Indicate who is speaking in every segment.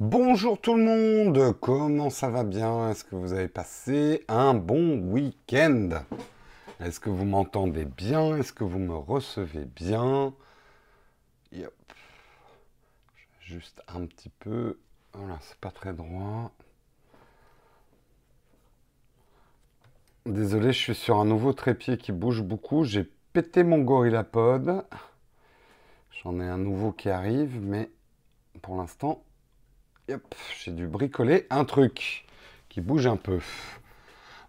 Speaker 1: Bonjour tout le monde, comment ça va bien? Est-ce que vous avez passé un bon week-end? Est-ce que vous m'entendez bien? Est-ce que vous me recevez bien? Juste un petit peu. Voilà, c'est pas très droit. Désolé, je suis sur un nouveau trépied qui bouge beaucoup. J'ai pété mon GorillaPod. J'en ai un nouveau qui arrive, mais pour l'instant, j'ai dû bricoler un truc qui bouge un peu.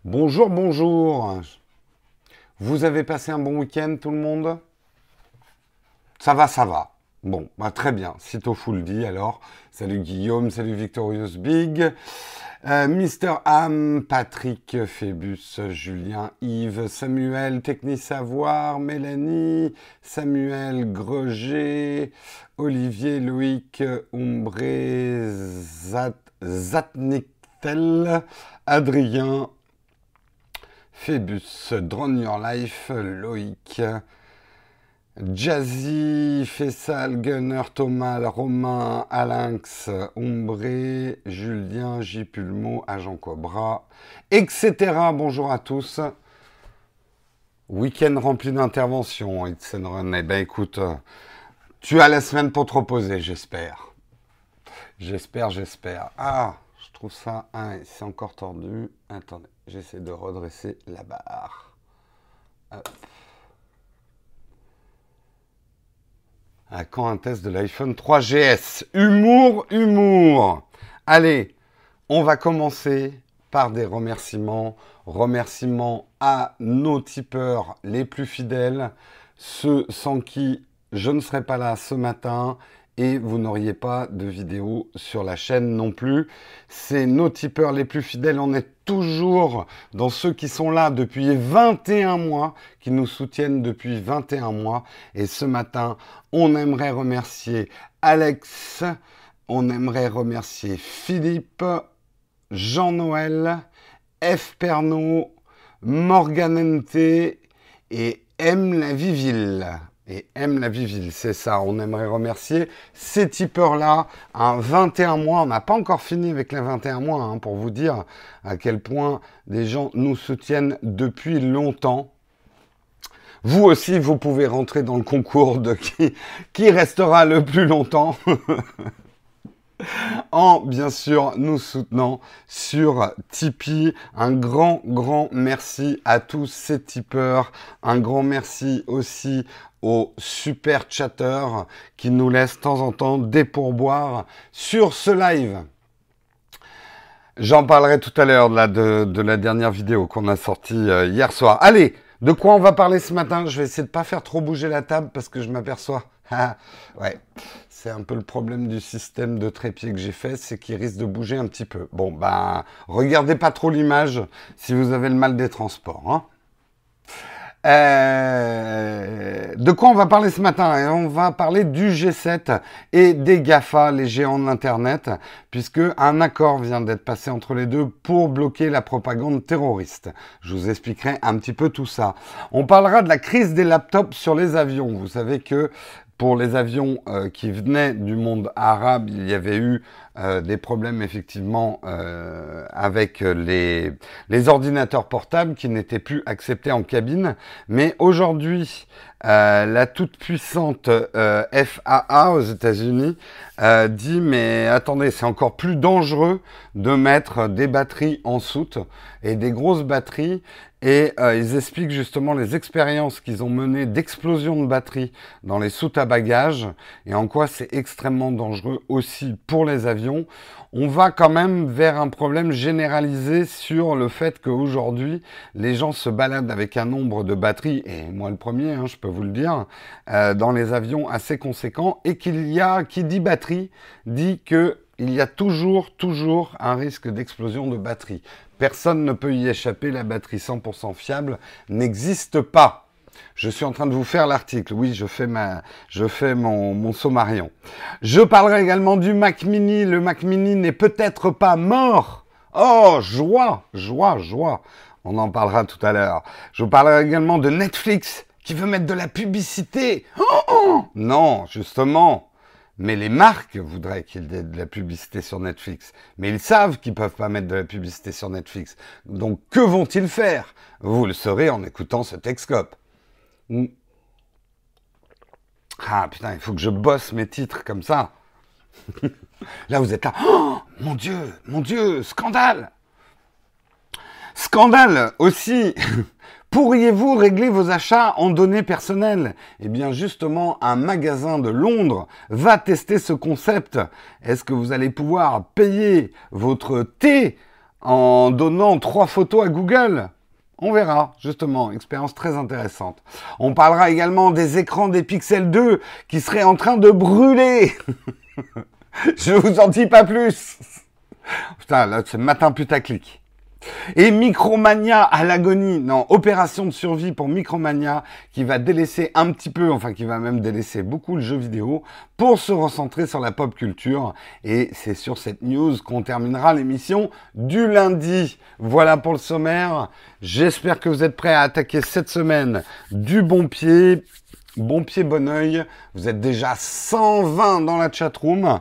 Speaker 1: Bonjour, bonjour. Vous avez passé un bon week-end, tout le monde? Ça va, ça va. Bon, bah, très bien. Sitôt full dit alors. Salut Guillaume, salut Victorious Big. Euh, Mister Ham, Patrick, Phébus, Julien, Yves, Samuel, Techni Savoir, Mélanie, Samuel, Greger, Olivier, Loïc, Umbré, Zat, Zatniktel, Adrien, Phébus, Drone Your Life, Loïc, Jazzy, Fessal, Gunner, Thomas, Romain, Alinx, Ombré, Julien, J. Pulmo, Agent Cobra, etc. Bonjour à tous. Week-end rempli d'interventions, Run. Eh ben écoute, tu as la semaine pour te reposer, j'espère. J'espère, j'espère. Ah, je trouve ça, ah, c'est encore tordu. Attendez, j'essaie de redresser la barre. Hop. Quand un test de l'iPhone 3GS Humour, humour Allez, on va commencer par des remerciements. Remerciements à nos tipeurs les plus fidèles, ceux sans qui je ne serais pas là ce matin et vous n'auriez pas de vidéo sur la chaîne non plus. C'est nos tipeurs les plus fidèles. On est toujours dans ceux qui sont là depuis 21 mois, qui nous soutiennent depuis 21 mois. Et ce matin, on aimerait remercier Alex, on aimerait remercier Philippe, Jean-Noël, F. Pernot, Morganente et M. La Viville et aime la Viville. C'est ça, on aimerait remercier ces tipeurs-là. Un 21 mois, on n'a pas encore fini avec les 21 mois, hein, pour vous dire à quel point des gens nous soutiennent depuis longtemps. Vous aussi, vous pouvez rentrer dans le concours de qui, qui restera le plus longtemps. en bien sûr nous soutenant sur Tipeee. Un grand, grand merci à tous ces tipeurs. Un grand merci aussi super chatteurs qui nous laissent de temps en temps des pourboires sur ce live. J'en parlerai tout à l'heure de, la dernière vidéo qu'on a sortie euh, hier soir. Allez, de quoi on va parler ce matin? Je vais essayer de pas faire trop bouger la table parce que je m'aperçois. Ah, ouais, c'est un peu le problème du système de trépied que j'ai fait, c'est qu'il risque de bouger un petit peu. Bon, ben, regardez pas trop l'image si vous avez le mal des transports. Hein. Euh, de quoi on va parler ce matin? On va parler du G7 et des GAFA, les géants de l'Internet, puisque un accord vient d'être passé entre les deux pour bloquer la propagande terroriste. Je vous expliquerai un petit peu tout ça. On parlera de la crise des laptops sur les avions. Vous savez que pour les avions euh, qui venaient du monde arabe, il y avait eu euh, des problèmes effectivement euh, avec les, les, ordinateurs portables qui n'étaient plus acceptés en cabine. Mais aujourd'hui, la toute puissante FAA aux États-Unis dit mais attendez, c'est encore plus dangereux de mettre des batteries en soute et des grosses batteries et euh, ils expliquent justement les expériences qu'ils ont menées d'explosion de batterie dans les soutes à bagages et en quoi c'est extrêmement dangereux aussi pour les avions. On va quand même vers un problème généralisé sur le fait qu'aujourd'hui, les gens se baladent avec un nombre de batteries, et moi le premier, hein, je peux vous le dire, euh, dans les avions assez conséquent, et qu'il y a, qui dit batterie, dit que il y a toujours, toujours un risque d'explosion de batterie. Personne ne peut y échapper, la batterie 100% fiable n'existe pas. Je suis en train de vous faire l'article. Oui, je fais ma, je fais mon, mon sommarion. Je parlerai également du Mac Mini. Le Mac Mini n'est peut-être pas mort. Oh, joie, joie, joie. On en parlera tout à l'heure. Je parlerai également de Netflix qui veut mettre de la publicité. Oh, oh non, justement. Mais les marques voudraient qu'il y ait de la publicité sur Netflix. Mais ils savent qu'ils peuvent pas mettre de la publicité sur Netflix. Donc que vont-ils faire? Vous le saurez en écoutant ce Texcope. Ah putain, il faut que je bosse mes titres comme ça. là, vous êtes là. Oh, mon Dieu, mon Dieu, scandale Scandale aussi Pourriez-vous régler vos achats en données personnelles? Eh bien justement, un magasin de Londres va tester ce concept. Est-ce que vous allez pouvoir payer votre thé en donnant trois photos à Google? On verra, justement, expérience très intéressante. On parlera également des écrans des Pixel 2 qui seraient en train de brûler. Je vous en dis pas plus. Putain, là, c'est matin putaclic. Et Micromania à l'agonie, non, opération de survie pour Micromania qui va délaisser un petit peu, enfin qui va même délaisser beaucoup le jeu vidéo pour se recentrer sur la pop culture. Et c'est sur cette news qu'on terminera l'émission du lundi. Voilà pour le sommaire. J'espère que vous êtes prêts à attaquer cette semaine du bon pied. Bon pied, bon oeil. Vous êtes déjà 120 dans la chatroom.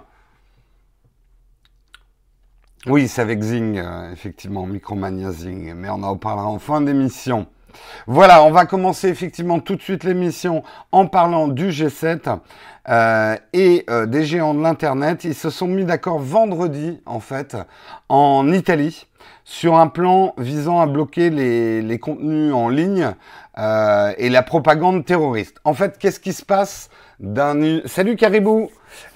Speaker 1: Oui, c'est avec Zing, euh, effectivement, Micromania Zing, mais on en parlera en fin d'émission. Voilà, on va commencer effectivement tout de suite l'émission en parlant du G7 euh, et euh, des géants de l'Internet. Ils se sont mis d'accord vendredi, en fait, en Italie, sur un plan visant à bloquer les, contenus en ligne et la propagande terroriste. En fait, qu'est-ce qui se passe d'un... Salut Caribou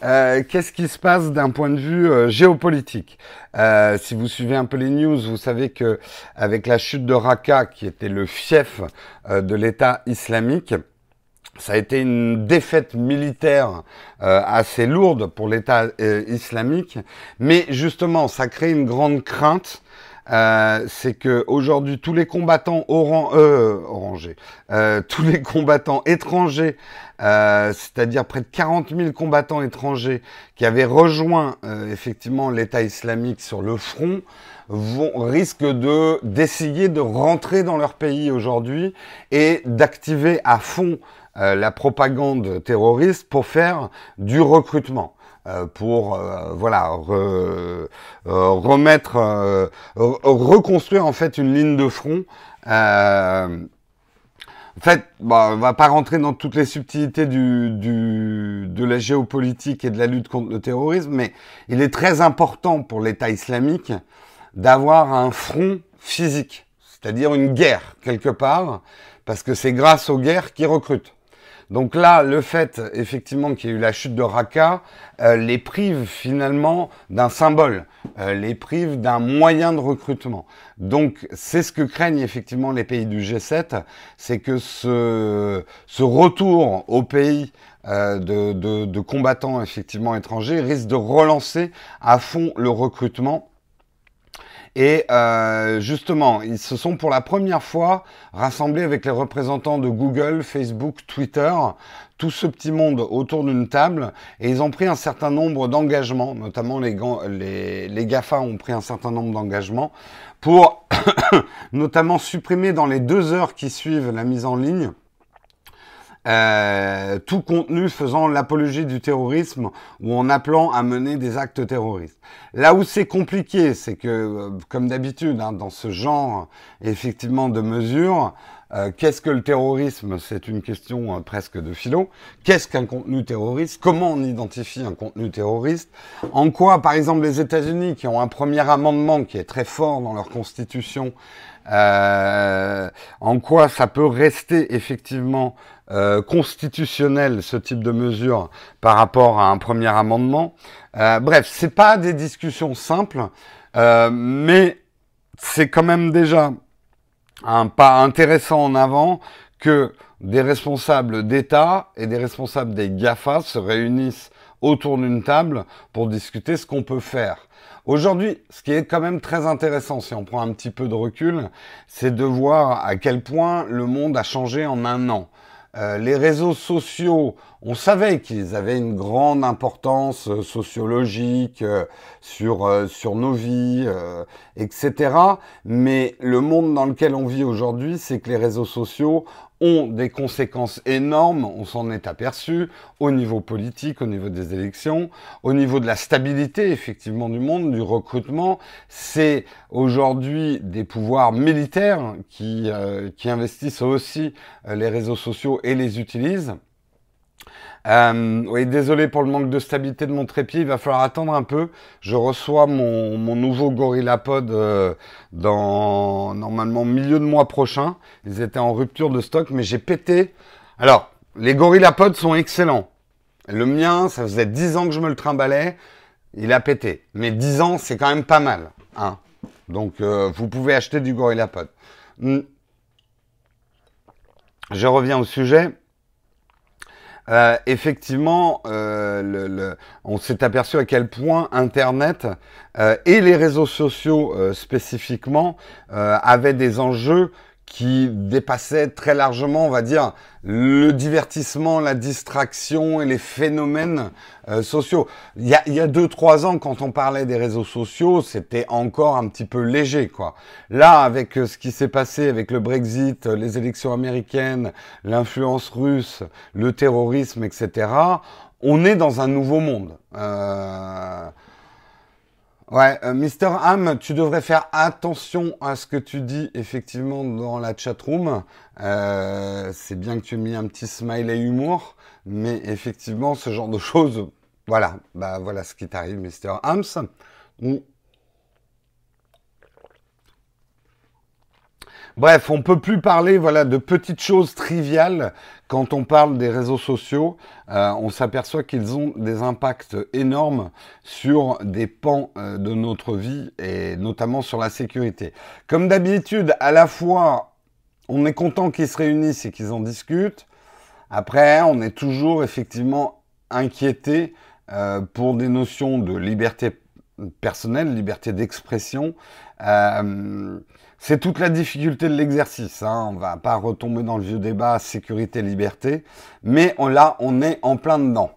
Speaker 1: euh, qu'est-ce qui se passe d'un point de vue euh, géopolitique? Euh, Si vous suivez un peu les news, vous savez que avec la chute de Raqqa, qui était le fief de l'État islamique, ça a été une défaite militaire assez lourde pour l'État islamique, mais justement, ça crée une grande crainte euh, c'est que aujourd'hui tous les combattants oran euh, euh, tous les combattants étrangers, euh, c'est-à-dire près de 40 000 combattants étrangers qui avaient rejoint effectivement l'État islamique sur le front, vont risquent de d'essayer de rentrer dans leur pays aujourd'hui et d'activer à fond la propagande terroriste pour faire du recrutement. Euh, pour euh, voilà euh, remettre reconstruire en fait une ligne de front en fait, bon, on va pas rentrer dans toutes les subtilités du, du, de la géopolitique et de la lutte contre le terrorisme, mais il est très important pour l'État islamique d'avoir un front physique, c'est-à-dire une guerre quelque part, parce que c'est grâce aux guerres qu'ils recrutent. Donc là, le fait effectivement qu'il y ait eu la chute de Raqqa euh, les prive finalement d'un symbole, euh, les prive d'un moyen de recrutement. Donc c'est ce que craignent effectivement les pays du G7, c'est que ce, ce retour au pays euh, de, de, de combattants effectivement étrangers risque de relancer à fond le recrutement et euh, justement, ils se sont pour la première fois rassemblés avec les représentants de Google, Facebook, Twitter, tout ce petit monde autour d'une table, et ils ont pris un certain nombre d'engagements, notamment les, les, les GAFA ont pris un certain nombre d'engagements, pour notamment supprimer dans les deux heures qui suivent la mise en ligne euh, tout contenu faisant l'apologie du terrorisme ou en appelant à mener des actes terroristes. Là où c'est compliqué, c'est que, euh, comme d'habitude, hein, dans ce genre effectivement de mesures, euh, qu'est-ce que le terrorisme? C'est une question presque de philo. Qu'est-ce qu'un contenu terroriste? Comment on identifie un contenu terroriste? En quoi, par exemple, les États-Unis, qui ont un premier amendement qui est très fort dans leur constitution, en quoi ça peut rester effectivement euh, constitutionnel ce type de mesure par rapport à un premier amendement. Euh, bref, c'est pas des discussions simples, euh, mais c'est quand même déjà un pas intéressant en avant que des responsables d'État et des responsables des GAFA se réunissent autour d'une table pour discuter ce qu'on peut faire. Aujourd'hui, ce qui est quand même très intéressant, si on prend un petit peu de recul, c'est de voir à quel point le monde a changé en un an. Euh, les réseaux sociaux on savait qu'ils avaient une grande importance euh, sociologique euh, sur, euh, sur nos vies, etc. Mais le monde dans lequel on vit aujourd'hui, c'est que les réseaux sociaux ont des conséquences énormes, on s'en est aperçu, au niveau politique, au niveau des élections, au niveau de la stabilité effectivement du monde, du recrutement. C'est aujourd'hui des pouvoirs militaires qui, qui investissent aussi les réseaux sociaux et les utilisent. Euh, oui, désolé pour le manque de stabilité de mon trépied. Il va falloir attendre un peu. Je reçois mon, mon nouveau GorillaPod euh, dans normalement milieu de mois prochain. Ils étaient en rupture de stock, mais j'ai pété. Alors, les GorillaPod sont excellents. Le mien, ça faisait 10 ans que je me le trimbalais. Il a pété. Mais 10 ans, c'est quand même pas mal. Hein. Donc, euh, vous pouvez acheter du GorillaPod. Hmm. Je reviens au sujet. Euh, effectivement, euh, le, on s'est aperçu à quel point Internet euh, et les réseaux sociaux spécifiquement avaient des enjeux qui dépassait très largement, on va dire, le divertissement, la distraction et les phénomènes euh, sociaux. Il y, a, il y a deux, trois ans, quand on parlait des réseaux sociaux, c'était encore un petit peu léger, quoi. Là, avec euh, ce qui s'est passé avec le Brexit, les élections américaines, l'influence russe, le terrorisme, etc., on est dans un nouveau monde. Euh, Ouais, euh, Mister Ham, tu devrais faire attention à ce que tu dis effectivement dans la chatroom. Euh, c'est bien que tu aies mis un petit smiley humour, mais effectivement, ce genre de choses, voilà, bah voilà ce qui t'arrive, Mister Hams. Bref, on peut plus parler voilà de petites choses triviales quand on parle des réseaux sociaux. Euh, on s'aperçoit qu'ils ont des impacts énormes sur des pans euh, de notre vie et notamment sur la sécurité. Comme d'habitude, à la fois, on est content qu'ils se réunissent et qu'ils en discutent. Après, on est toujours effectivement inquiété euh, pour des notions de liberté personnelle, liberté d'expression. C'est toute la difficulté de l'exercice. Hein. On va pas retomber dans le vieux débat sécurité-liberté, mais là, on est en plein dedans.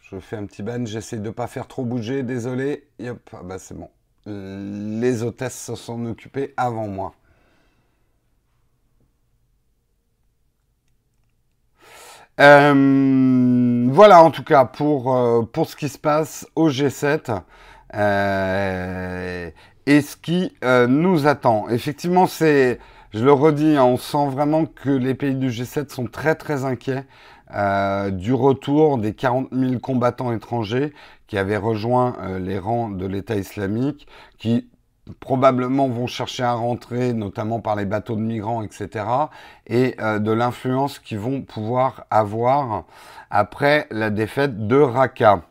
Speaker 1: Je fais un petit ban, j'essaie de ne pas faire trop bouger, désolé. Hop, ah bah c'est bon. Les hôtesses se sont occupées avant moi. Euh, voilà en tout cas pour, euh, pour ce qui se passe au G7. Euh, et ce qui euh, nous attend. Effectivement, c'est, je le redis, hein, on sent vraiment que les pays du G7 sont très très inquiets du retour des 40 000 combattants étrangers qui avaient rejoint les rangs de l'État islamique, qui probablement vont chercher à rentrer, notamment par les bateaux de migrants, etc., et de l'influence qu'ils vont pouvoir avoir après la défaite de Raqqa.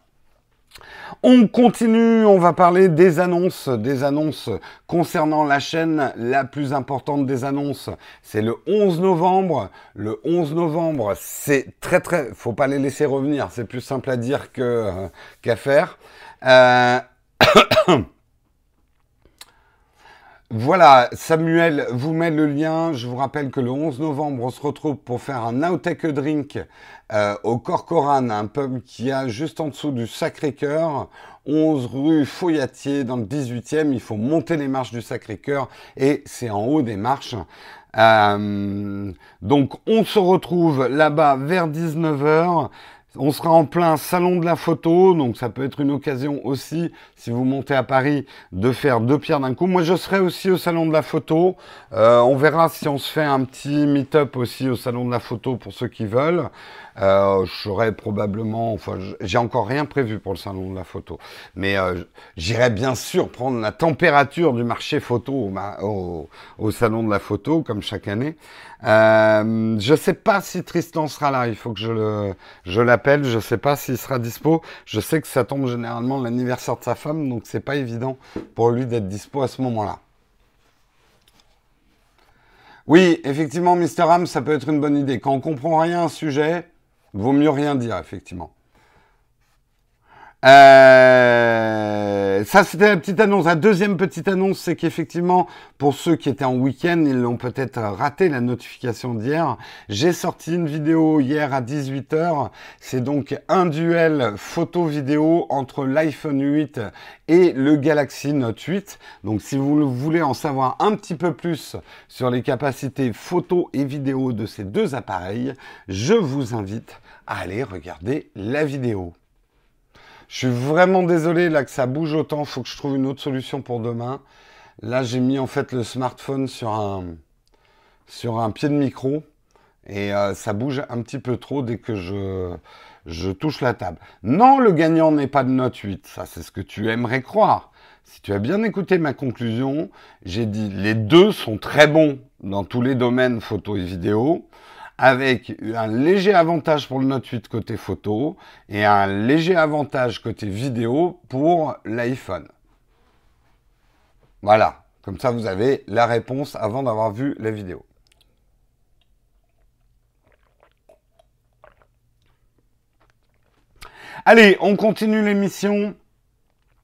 Speaker 1: On continue, on va parler des annonces, des annonces concernant la chaîne. La plus importante des annonces, c'est le 11 novembre. Le 11 novembre, c'est très très, faut pas les laisser revenir. C'est plus simple à dire euh, qu'à faire. Euh... Voilà, Samuel vous met le lien. Je vous rappelle que le 11 novembre, on se retrouve pour faire un Now Take a Drink euh, au Corcoran, un pub qui a juste en dessous du Sacré-Cœur, 11 rue Foyatier dans le 18e. Il faut monter les marches du Sacré-Cœur et c'est en haut des marches. Euh, donc on se retrouve là-bas vers 19h. On sera en plein salon de la photo, donc ça peut être une occasion aussi, si vous montez à Paris, de faire deux pierres d'un coup. Moi, je serai aussi au salon de la photo. Euh, on verra si on se fait un petit meet-up aussi au salon de la photo pour ceux qui veulent. Euh, serai probablement, enfin, j'ai encore rien prévu pour le salon de la photo, mais euh, j'irai bien sûr prendre la température du marché photo au, au, salon de la photo, comme chaque année. Euh, je sais pas si Tristan sera là, il faut que je le, je l'appelle. Je sais pas s'il sera dispo. Je sais que ça tombe généralement l'anniversaire de sa femme, donc c'est pas évident pour lui d'être dispo à ce moment-là. Oui, effectivement, Mr. Ham, ça peut être une bonne idée. Quand on comprend rien à un sujet, Vaut mieux rien dire, effectivement. Euh, ça, c'était la petite annonce. La deuxième petite annonce, c'est qu'effectivement, pour ceux qui étaient en week-end, ils l'ont peut-être raté la notification d'hier. J'ai sorti une vidéo hier à 18h. C'est donc un duel photo-vidéo entre l'iPhone 8 et le Galaxy Note 8. Donc, si vous voulez en savoir un petit peu plus sur les capacités photo et vidéo de ces deux appareils, je vous invite à aller regarder la vidéo. Je suis vraiment désolé là que ça bouge autant. Faut que je trouve une autre solution pour demain. Là, j'ai mis en fait le smartphone sur un, sur un pied de micro et euh, ça bouge un petit peu trop dès que je, je touche la table. Non, le gagnant n'est pas de note 8. Ça, c'est ce que tu aimerais croire. Si tu as bien écouté ma conclusion, j'ai dit les deux sont très bons dans tous les domaines photo et vidéo avec un léger avantage pour le Note 8 côté photo et un léger avantage côté vidéo pour l'iPhone. Voilà, comme ça vous avez la réponse avant d'avoir vu la vidéo. Allez, on continue l'émission.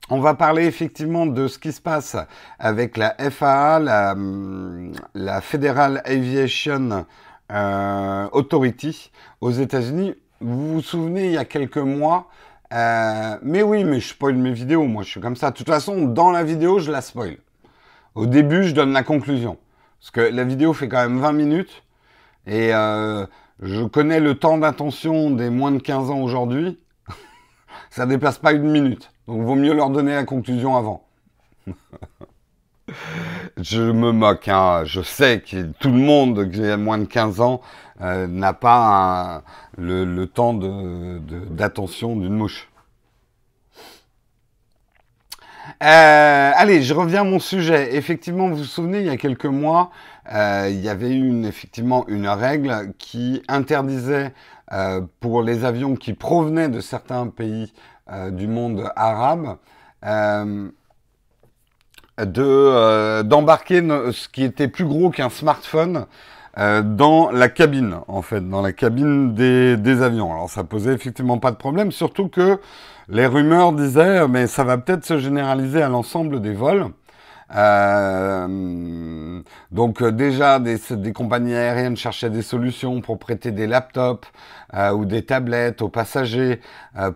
Speaker 1: On va parler effectivement de ce qui se passe avec la FAA, la, la Federal Aviation euh, Authority aux États-Unis. Vous vous souvenez, il y a quelques mois, euh, mais oui, mais je spoil mes vidéos, moi je suis comme ça. De toute façon, dans la vidéo, je la spoil. Au début, je donne la conclusion. Parce que la vidéo fait quand même 20 minutes. Et euh, je connais le temps d'attention des moins de 15 ans aujourd'hui. Ça dépasse pas une minute. Donc vaut mieux leur donner la conclusion avant. je me moque, hein. je sais que tout le monde qui a moins de 15 ans euh, n'a pas le, temps d'attention d'une mouche. Euh, allez, je reviens à mon sujet. Effectivement, vous vous souvenez, il y a quelques mois, euh, il y avait une, effectivement une règle qui interdisait pour les avions qui provenaient de certains pays du monde arabe euh, d'embarquer ce qui était plus gros qu'un smartphone euh, dans la cabine, en fait, dans la cabine des, des, avions. Alors ça posait effectivement pas de problème, surtout que les rumeurs disaient, mais ça va peut-être se généraliser à l'ensemble des vols. Euh, donc euh, déjà, des, compagnies aériennes cherchaient des solutions pour prêter des laptops euh, ou des tablettes aux passagers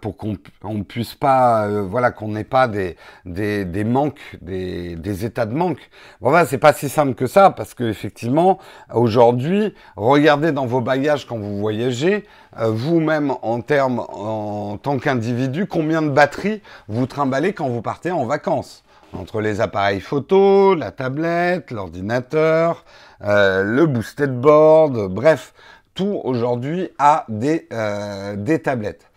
Speaker 1: pour qu'on on puisse pas, voilà, qu'on n'ait pas des, des, des manques, des, des, états de manque. Bon, voilà, c'est pas si simple que ça parce que effectivement, aujourd'hui, regardez dans vos bagages quand vous voyagez, vous-même en termes, en tant qu'individu, combien de batteries vous trimballez quand vous partez en vacances entre les appareils photo, la tablette, l'ordinateur, euh, le boosted board, bref, tout aujourd'hui a des, euh, des tablettes.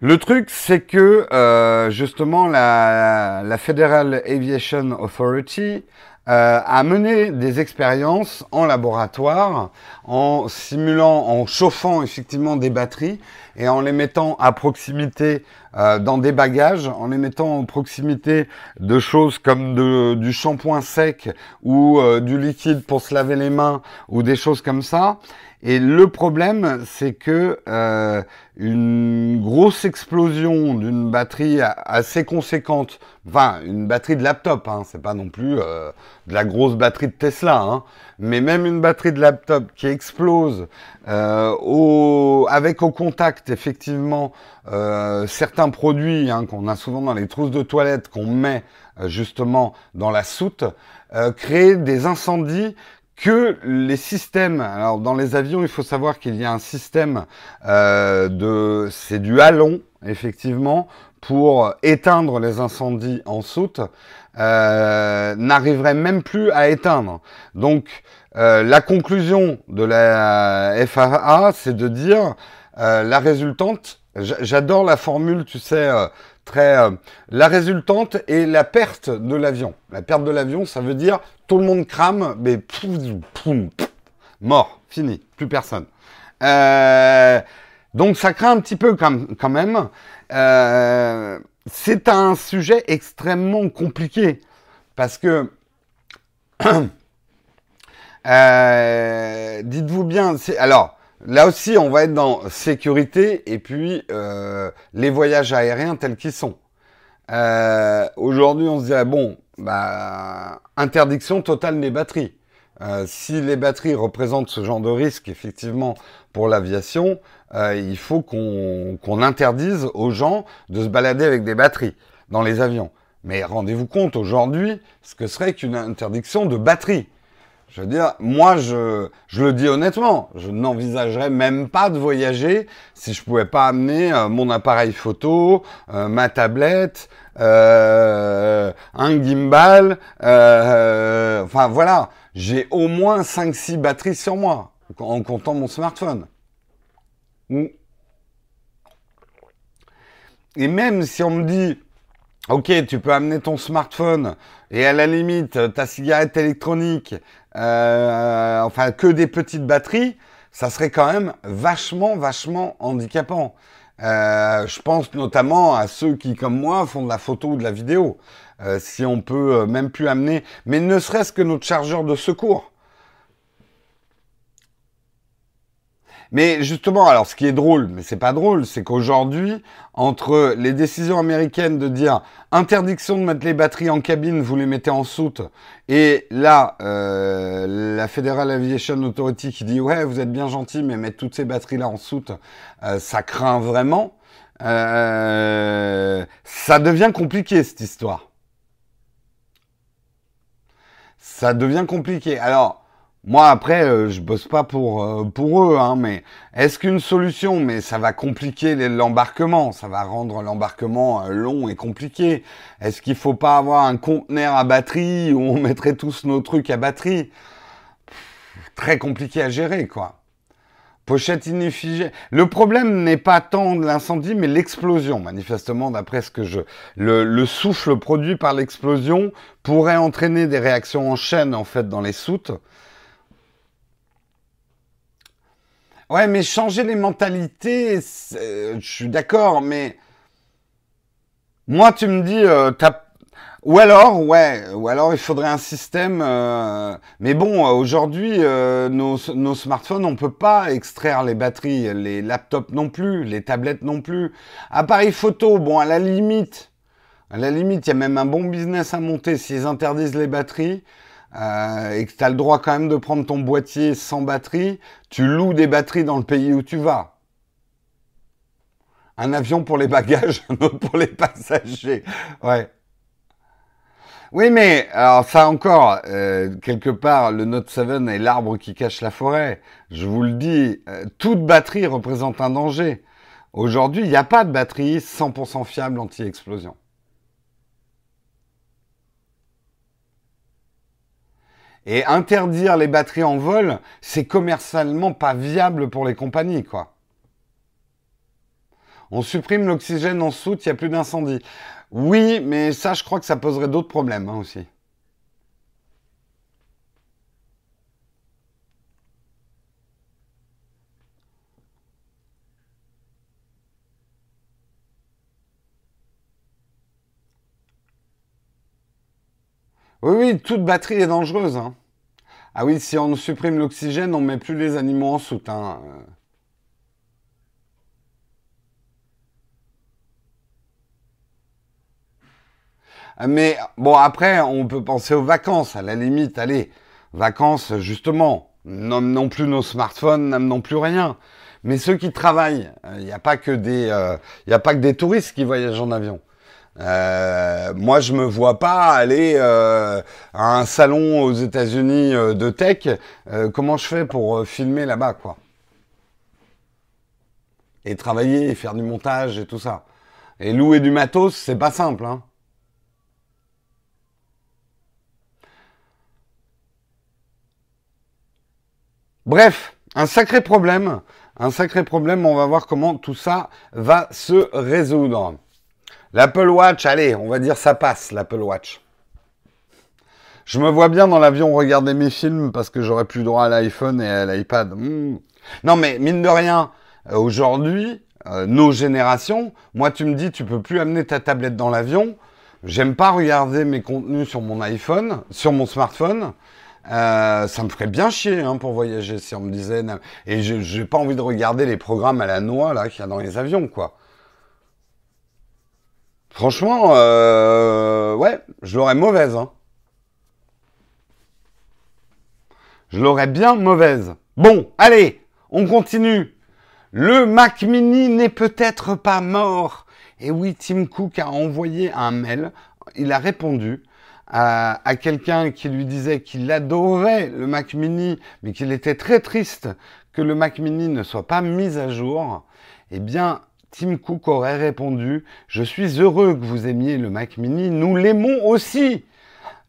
Speaker 1: Le truc, c'est que euh, justement la, la, Federal Aviation Authority euh, a mené des expériences en laboratoire, en simulant, en chauffant effectivement des batteries et en les mettant à proximité euh, dans des bagages, en les mettant en proximité de choses comme du shampoing sec ou euh, du liquide pour se laver les mains ou des choses comme ça. Et le problème, c'est que euh, une grosse explosion d'une batterie assez conséquente, enfin une batterie de laptop, hein, c'est pas non plus euh, de la grosse batterie de Tesla, hein, mais même une batterie de laptop qui explose euh, au, avec au contact effectivement euh, certains produits hein, qu'on a souvent dans les trousses de toilettes qu'on met euh, justement dans la soute, euh, crée des incendies que les systèmes, alors dans les avions, il faut savoir qu'il y a un système euh, de, c'est du halon, effectivement, pour éteindre les incendies en soute, euh, n'arriverait même plus à éteindre. Donc, euh, la conclusion de la FAA, c'est de dire euh, la résultante, j'adore la formule, tu sais, Euh, la résultante est la perte de l'avion. La perte de l'avion, ça veut dire tout le monde crame, mais mort, fini, plus personne. Euh, donc ça craint un petit peu quand, même. Euh, c'est un sujet extrêmement compliqué parce que dites-vous bien, alors là aussi, on va être dans sécurité et puis euh, les voyages aériens tels qu'ils sont. Euh, aujourd'hui, on se dirait, bon, bah, interdiction totale des batteries. Euh, si les batteries représentent ce genre de risque, effectivement, pour l'aviation, il faut qu'on interdise aux gens de se balader avec des batteries dans les avions. Mais rendez-vous compte aujourd'hui ce que serait qu'une interdiction de batterie. Je veux dire, moi, je, je le dis honnêtement, je n'envisagerais même pas de voyager si je pouvais pas amener euh, mon appareil photo, euh, ma tablette, euh, un gimbal. enfin voilà, j'ai au moins 5-6 batteries sur moi en comptant mon smartphone. Et même si on me dit, ok, tu peux amener ton smartphone et à la limite ta cigarette électronique euh, enfin que des petites batteries, ça serait quand même vachement, vachement handicapant. Euh, je pense notamment à ceux qui, comme moi, font de la photo ou de la vidéo. Euh, si on peut même plus amener, mais ne serait-ce que notre chargeur de secours. Mais justement, alors ce qui est drôle, mais c'est pas drôle, c'est qu'aujourd'hui, entre les décisions américaines de dire interdiction de mettre les batteries en cabine, vous les mettez en soute, et là, euh, la Federal Aviation Authority qui dit ouais, vous êtes bien gentil, mais mettre toutes ces batteries-là en soute, euh, ça craint vraiment. Euh, ça devient compliqué cette histoire. Ça devient compliqué. Alors, moi, après, euh, je bosse pas pour, euh, pour eux, hein, mais est-ce qu'une solution, mais ça va compliquer l'embarquement, ça va rendre l'embarquement euh, long et compliqué. Est-ce qu'il faut pas avoir un conteneur à batterie où on mettrait tous nos trucs à batterie? Très compliqué à gérer, quoi. Pochette ineffigie. Le problème n'est pas tant l'incendie, mais l'explosion. Manifestement, d'après ce que je... Le souffle produit par l'explosion pourrait entraîner des réactions en chaîne, en fait, dans les soutes. Ouais, mais changer les mentalités, je suis d'accord, mais moi, tu me dis, euh, ou alors, ouais, ou alors il faudrait un système. Euh, mais bon, aujourd'hui, euh, nos, nos, smartphones, on peut pas extraire les batteries, les laptops non plus, les tablettes non plus. Appareil photo, bon, à la limite, à la limite, il y a même un bon business à monter s'ils interdisent les batteries. Euh, et que tu as le droit quand même de prendre ton boîtier sans batterie, tu loues des batteries dans le pays où tu vas. Un avion pour les bagages, un autre pour les passagers. Ouais. Oui, mais alors ça encore, euh, quelque part, le Note 7 est l'arbre qui cache la forêt. Je vous le dis, euh, toute batterie représente un danger. Aujourd'hui, il n'y a pas de batterie 100% fiable anti-explosion. Et interdire les batteries en vol, c'est commercialement pas viable pour les compagnies, quoi. On supprime l'oxygène en soute, il n'y a plus d'incendie. Oui, mais ça, je crois que ça poserait d'autres problèmes hein, aussi. Oui, toute batterie est dangereuse. Hein. Ah oui, si on supprime l'oxygène, on met plus les animaux en soute. Hein. Mais bon, après, on peut penser aux vacances, à la limite. Allez, vacances, justement. Nomme non plus nos smartphones, nomme non plus rien. Mais ceux qui travaillent, il n'y a il a pas que des touristes qui voyagent en avion. Euh, moi, je me vois pas aller euh, à un salon aux États-Unis euh, de tech. comment je fais pour filmer là-bas, quoi? Et travailler, et faire du montage et tout ça. Et louer du matos, c'est pas simple, hein. Bref, un sacré problème, un sacré problème. On va voir comment tout ça va se résoudre. L'Apple Watch, allez, on va dire ça passe, l'Apple Watch. Je me vois bien dans l'avion regarder mes films parce que j'aurais plus droit à l'iPhone et à l'iPad. Hmm. Non, mais mine de rien, euh, aujourd'hui, euh, nos générations, moi tu me dis tu peux plus amener ta tablette dans l'avion. J'aime pas regarder mes contenus sur mon iPhone, sur mon smartphone. Euh, ça me ferait bien chier hein, pour voyager si on me disait. Et je n'ai pas envie de regarder les programmes à la noix qu'il y a dans les avions, quoi. Franchement, euh, ouais, je l'aurais mauvaise. Hein. Je l'aurais bien mauvaise. Bon, allez, on continue. Le Mac Mini n'est peut-être pas mort. Et oui, Tim Cook a envoyé un mail. Il a répondu à, quelqu'un qui lui disait qu'il adorait le Mac Mini, mais qu'il était très triste que le Mac Mini ne soit pas mis à jour. Eh bien, Tim Cook aurait répondu Je suis heureux que vous aimiez le Mac Mini, nous l'aimons aussi.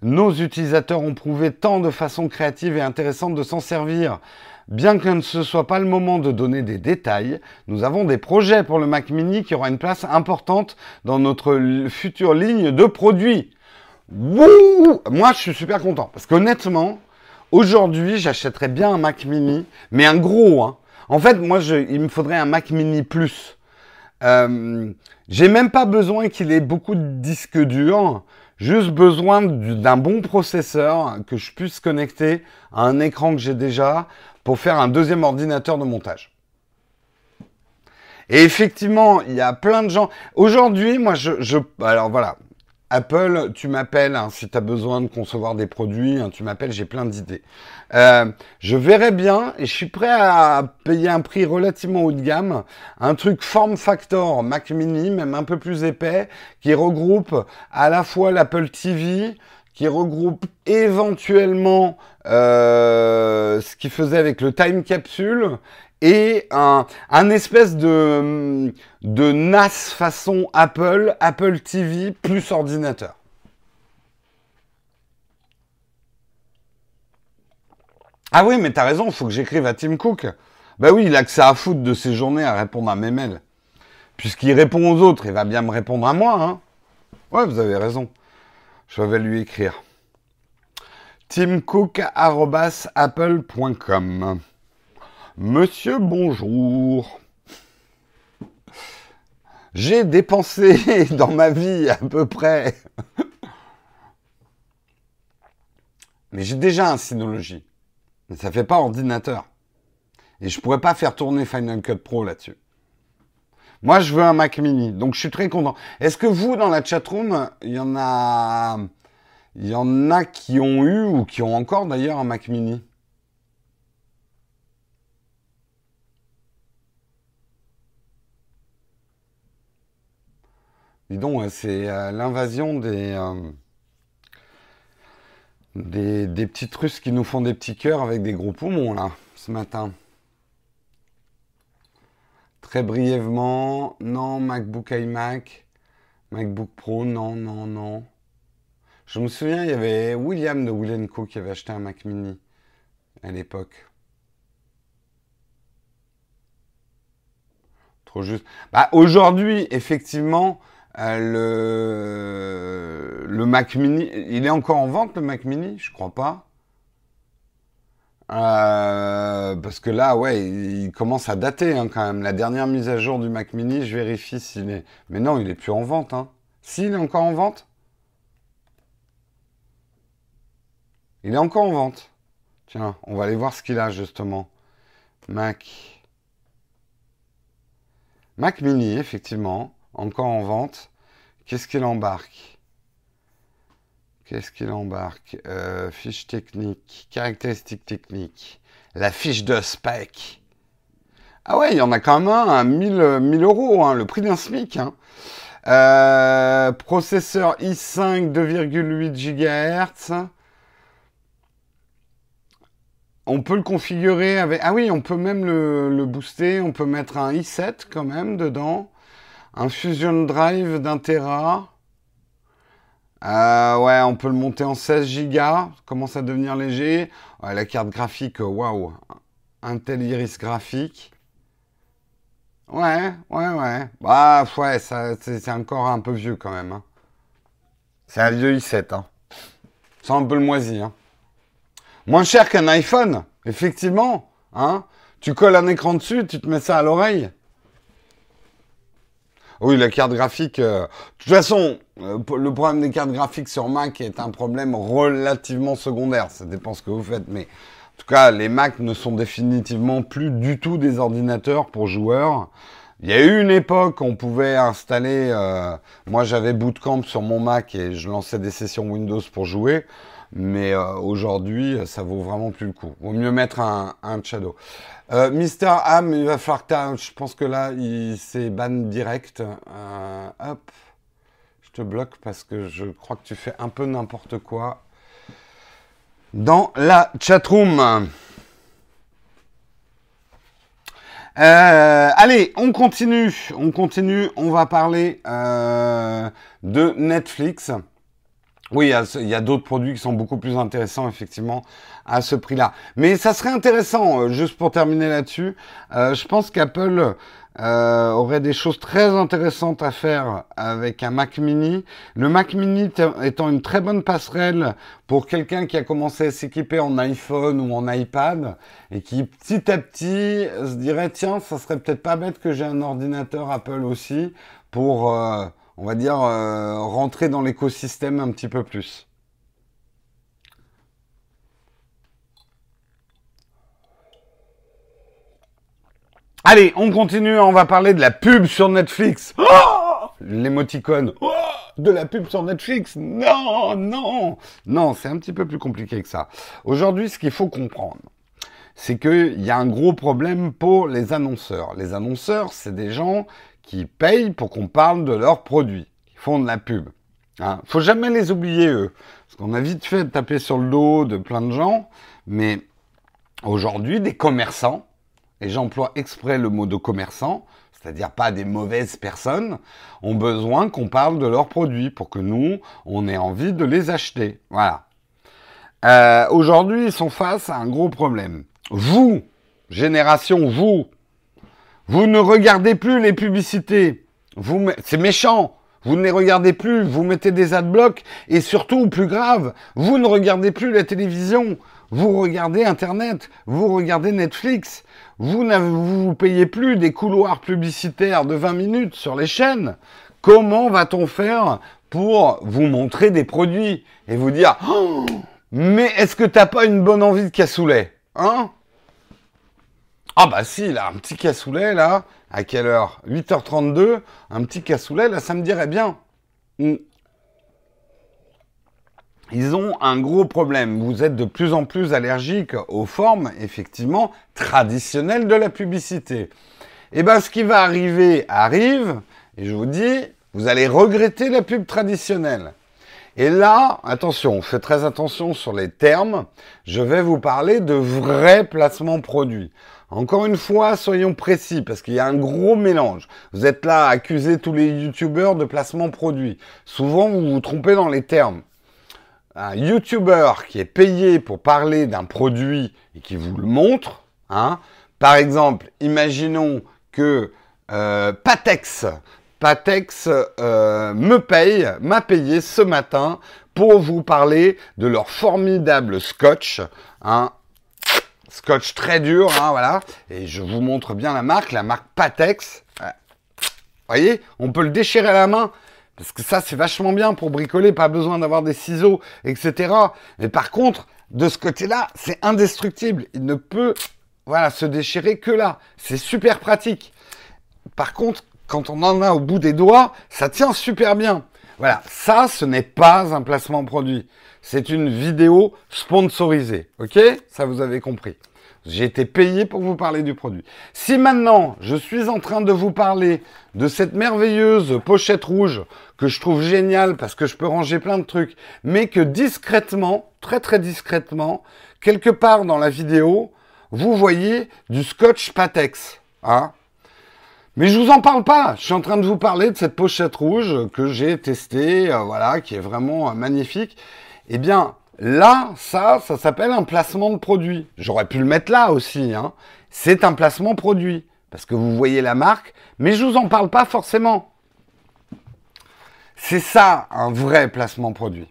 Speaker 1: Nos utilisateurs ont prouvé tant de façons créatives et intéressantes de s'en servir. Bien que ce ne soit pas le moment de donner des détails, nous avons des projets pour le Mac Mini qui aura une place importante dans notre future ligne de produits. Wouh Moi, je suis super content parce qu'honnêtement, aujourd'hui, j'achèterais bien un Mac Mini, mais un gros. Hein. En fait, moi, il me faudrait un Mac Mini Plus. Euh, j'ai même pas besoin qu'il ait beaucoup de disques durs. Juste besoin d'un bon processeur que je puisse connecter à un écran que j'ai déjà pour faire un deuxième ordinateur de montage. Et effectivement, il y a plein de gens. Aujourd'hui, moi, je, je, alors voilà, Apple, tu m'appelles hein, si tu besoin de concevoir des produits, hein, tu m'appelles, j'ai plein d'idées. Euh, je verrai bien et je suis prêt à payer un prix relativement haut de gamme, un truc form factor Mac mini, même un peu plus épais, qui regroupe à la fois l'Apple TV, qui regroupe éventuellement euh, ce qu'il faisait avec le Time Capsule et un, espèce de, de NAS façon Apple, Apple TV plus ordinateur. Ah oui, mais t'as raison, il faut que j'écrive à Tim Cook. Bah oui, il a que ça à foutre de ses journées à répondre à mes mails. Puisqu'il répond aux autres, il va bien me répondre à moi. Hein. Ouais, vous avez raison. Je vais lui écrire. timcook.apple.com Monsieur, bonjour. J'ai dépensé dans ma vie à peu près. Mais j'ai déjà un Synology. Mais ça fait pas ordinateur. Et je pourrais pas faire tourner Final Cut Pro là-dessus. Moi, je veux un Mac mini. Donc, je suis très content. Est-ce que vous, dans la chatroom, il y en a qui ont eu ou qui ont encore d'ailleurs un Mac mini? Dis donc, c'est euh, l'invasion euh, des, des, petites Russes qui nous font des petits cœurs avec des gros poumons, là, ce matin. Très brièvement, non, MacBook iMac, MacBook Pro, non, non, non. Je me souviens, il y avait William de Will qui avait acheté un Mac mini à l'époque. Trop juste. Bah, aujourd'hui, effectivement, euh, le, Mac Mini, il est encore en vente le Mac Mini? Je crois pas. Euh, parce que là, ouais, il, commence à dater hein, quand même. La dernière mise à jour du Mac Mini, je vérifie s'il est. Mais non, il est plus en vente. Hein. S'il est encore en vente? Il est encore en vente. Tiens, on va aller voir ce qu'il a justement. Mac. Mac Mini, effectivement encore en vente. Qu'est-ce qu'il embarque? Qu'est-ce qu'il embarque? Euh, Fiche technique, caractéristiques techniques, la fiche de spec. Ah ouais, il y en a quand même un à 1000, 1000 euros, hein, le prix d'un SMIC. Hein. Euh, processeur i5 2,8 GHz. On peut le configurer avec... Ah oui, on peut même le booster. On peut mettre un i7 quand même dedans. Un Fusion Drive d'un Tera. Euh, ouais, on peut le monter en 16 Go. Commence à devenir léger. la carte graphique, waouh. Intel Iris graphique. Ouais, ouais, ouais. Bah, ouais, c'est encore un peu vieux quand même. Hein. C'est un vieux i7. Hein. Un peu le moisi. Hein. Moins cher qu'un iPhone, effectivement. Hein. Tu colles un écran dessus, tu te mets ça à l'oreille. Oui, la carte graphique. Euh, de toute façon, euh, le problème des cartes graphiques sur Mac est un problème relativement secondaire. Ça dépend ce que vous faites, mais en tout cas, les Mac ne sont définitivement plus du tout des ordinateurs pour joueurs. Il y a eu une époque où on pouvait installer. Euh, moi, j'avais Bootcamp sur mon Mac et je lançais des sessions Windows pour jouer. Mais euh, aujourd'hui, ça vaut vraiment plus le coup. Vaut mieux mettre un, Shadow. Euh, Mister Ham, il va falloir que Je pense que là, il s'est ban direct. Euh, hop. Je te bloque parce que je crois que tu fais un peu n'importe quoi dans la chatroom. Euh, allez, on continue. On continue. On va parler de Netflix. Oui, il y a, d'autres produits qui sont beaucoup plus intéressants, effectivement, à ce prix-là. Mais ça serait intéressant, euh, juste pour terminer là-dessus, euh, je pense qu'Apple euh, aurait des choses très intéressantes à faire avec un Mac mini. Le Mac mini étant une très bonne passerelle pour quelqu'un qui a commencé à s'équiper en iPhone ou en iPad et qui petit à petit se dirait, tiens, ça serait peut-être pas bête que j'ai un ordinateur Apple aussi pour on va dire, euh, rentrer dans l'écosystème un petit peu plus. Allez, on continue, on va parler de la pub sur Netflix. Oh L'émoticône. Oh de la pub sur Netflix Non, non Non, c'est un petit peu plus compliqué que ça. Aujourd'hui, ce qu'il faut comprendre, c'est qu'il y a un gros problème pour les annonceurs. Les annonceurs, c'est des gens qui payent pour qu'on parle de leurs produits, qui font de la pub. Hein. Faut jamais les oublier eux, parce qu'on a vite fait de taper sur le dos de plein de gens, mais aujourd'hui des commerçants, et j'emploie exprès le mot de commerçant, c'est-à-dire pas des mauvaises personnes, ont besoin qu'on parle de leurs produits pour que nous, on ait envie de les acheter. Voilà. Euh, aujourd'hui, ils sont face à un gros problème. Vous, génération, vous, vous ne regardez plus les publicités. C'est méchant. Vous ne les regardez plus. Vous mettez des adblocks. Et surtout, plus grave, vous ne regardez plus la télévision. Vous regardez Internet. Vous regardez Netflix. Vous ne vous payez plus des couloirs publicitaires de 20 minutes sur les chaînes. Comment va-t-on faire pour vous montrer des produits et vous dire oh, mais est-ce que t'as pas une bonne envie de cassoulet Hein? Ah bah si, là, un petit cassoulet, là, à quelle heure? 8h32, un petit cassoulet, là, ça me dirait bien. Hmm. Ils ont un gros problème. Vous êtes de plus en plus allergique aux formes, effectivement, traditionnelles de la publicité. Et eh ben, ce qui va arriver arrive, et je vous dis, vous allez regretter la pub traditionnelle. Et là, attention, faites très attention sur les termes. Je vais vous parler de vrais placements produits. Encore une fois, soyons précis parce qu'il y a un gros mélange. Vous êtes là à accuser tous les youtubeurs de placement produit. Souvent, vous vous trompez dans les termes. Un youtubeur qui est payé pour parler d'un produit et qui vous le montre, hein, par exemple, imaginons que euh, Patex, Patex euh, me paye, m'a payé ce matin pour vous parler de leur formidable scotch, hein, scotch très dur, hein, voilà. Et je vous montre bien la marque, la marque Patex. Vous voyez, on peut le déchirer à la main. Parce que ça, c'est vachement bien pour bricoler, pas besoin d'avoir des ciseaux, etc. Mais par contre, de ce côté-là, c'est indestructible. Il ne peut, voilà, se déchirer que là. C'est super pratique. Par contre, quand on en a au bout des doigts, ça tient super bien. Voilà, ça, ce n'est pas un placement produit. C'est une vidéo sponsorisée. OK? Ça, vous avez compris. J'ai été payé pour vous parler du produit. Si maintenant, je suis en train de vous parler de cette merveilleuse pochette rouge que je trouve géniale parce que je peux ranger plein de trucs, mais que discrètement, très très discrètement, quelque part dans la vidéo, vous voyez du scotch Patex. Hein mais je vous en parle pas. Je suis en train de vous parler de cette pochette rouge que j'ai testée, euh, voilà, qui est vraiment euh, magnifique. Eh bien, là, ça, ça s'appelle un placement de produit. J'aurais pu le mettre là aussi. Hein. C'est un placement produit parce que vous voyez la marque, mais je vous en parle pas forcément. C'est ça un vrai placement produit.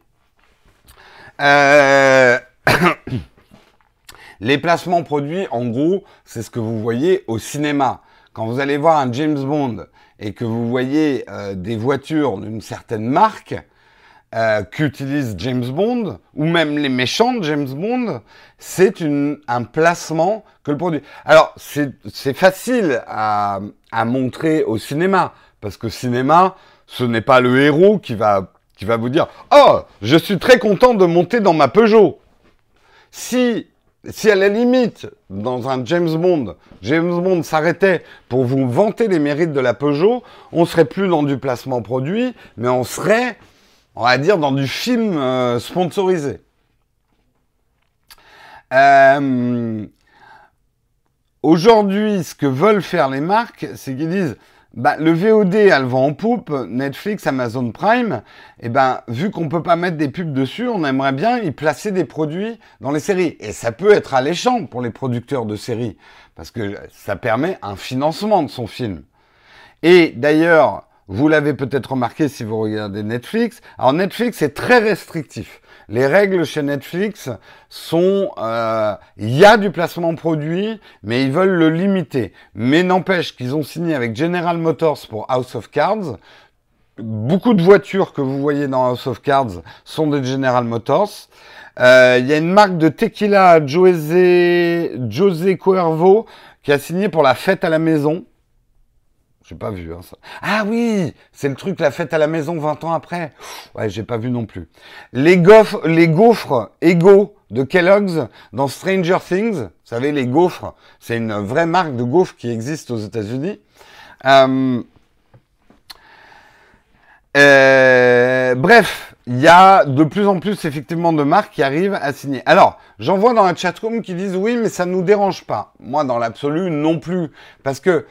Speaker 1: Euh... Les placements produits, en gros, c'est ce que vous voyez au cinéma quand vous allez voir un James Bond et que vous voyez euh, des voitures d'une certaine marque euh, qu'utilise James Bond, ou même les méchants de James Bond, c'est un placement que le produit. Alors, c'est facile à, à montrer au cinéma, parce que cinéma, ce n'est pas le héros qui va, qui va vous dire « Oh, je suis très content de monter dans ma Peugeot ». Si si à la limite, dans un James Bond, James Bond s'arrêtait pour vous vanter les mérites de la Peugeot, on serait plus dans du placement produit, mais on serait, on va dire, dans du film euh, sponsorisé. Euh, aujourd'hui, ce que veulent faire les marques, c'est qu'ils disent bah, le VOD a le vent en poupe, Netflix, Amazon Prime, et ben, vu qu'on peut pas mettre des pubs dessus, on aimerait bien y placer des produits dans les séries. Et ça peut être alléchant pour les producteurs de séries, parce que ça permet un financement de son film. Et d'ailleurs, vous l'avez peut-être remarqué si vous regardez Netflix. Alors Netflix est très restrictif. Les règles chez Netflix sont, euh, il y a du placement produit, mais ils veulent le limiter. Mais n'empêche qu'ils ont signé avec General Motors pour House of Cards. Beaucoup de voitures que vous voyez dans House of Cards sont de General Motors. Euh, il y a une marque de tequila, José, José Cuervo, qui a signé pour la fête à la maison. J'ai pas vu. Hein, ça. Ah oui, c'est le truc la fête à la maison 20 ans après. Ouais, j'ai pas vu non plus. Les gaufres, les gaufres égaux de Kellogg's dans Stranger Things. Vous savez, les gaufres, c'est une vraie marque de gaufres qui existe aux États-Unis. Euh, euh, bref, il y a de plus en plus effectivement de marques qui arrivent à signer. Alors, j'en vois dans la chatroom qui disent oui, mais ça nous dérange pas. Moi, dans l'absolu, non plus, parce que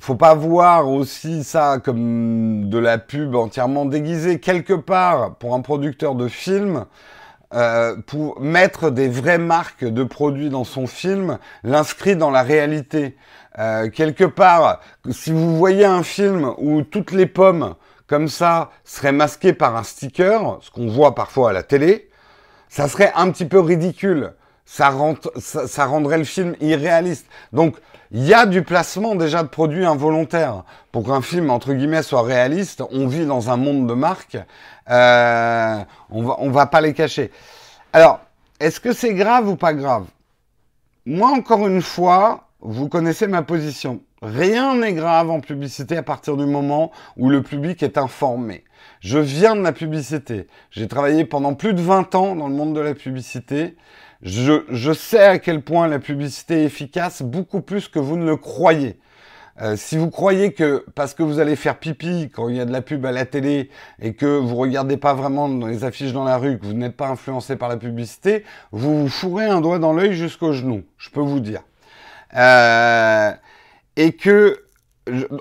Speaker 1: faut pas voir aussi ça comme de la pub entièrement déguisée. Quelque part, pour un producteur de film, euh, pour mettre des vraies marques de produits dans son film, l'inscrit dans la réalité. Euh, quelque part, si vous voyez un film où toutes les pommes comme ça seraient masquées par un sticker, ce qu'on voit parfois à la télé, ça serait un petit peu ridicule. Ça, ça, ça rendrait le film irréaliste. Donc, il y a du placement déjà de produits involontaires. Pour qu'un film, entre guillemets, soit réaliste, on vit dans un monde de marques. Euh, on va, on va pas les cacher. Alors, est-ce que c'est grave ou pas grave? Moi, encore une fois, vous connaissez ma position. Rien n'est grave en publicité à partir du moment où le public est informé. Je viens de la publicité. J'ai travaillé pendant plus de 20 ans dans le monde de la publicité. Je, sais à quel point la publicité est efficace, beaucoup plus que vous ne le croyez. Euh, si vous croyez que parce que vous allez faire pipi quand il y a de la pub à la télé et que vous regardez pas vraiment dans les affiches dans la rue, que vous n'êtes pas influencé par la publicité, vous vous fourrez un doigt dans l'œil jusqu'au genou, je peux vous dire. Euh, et que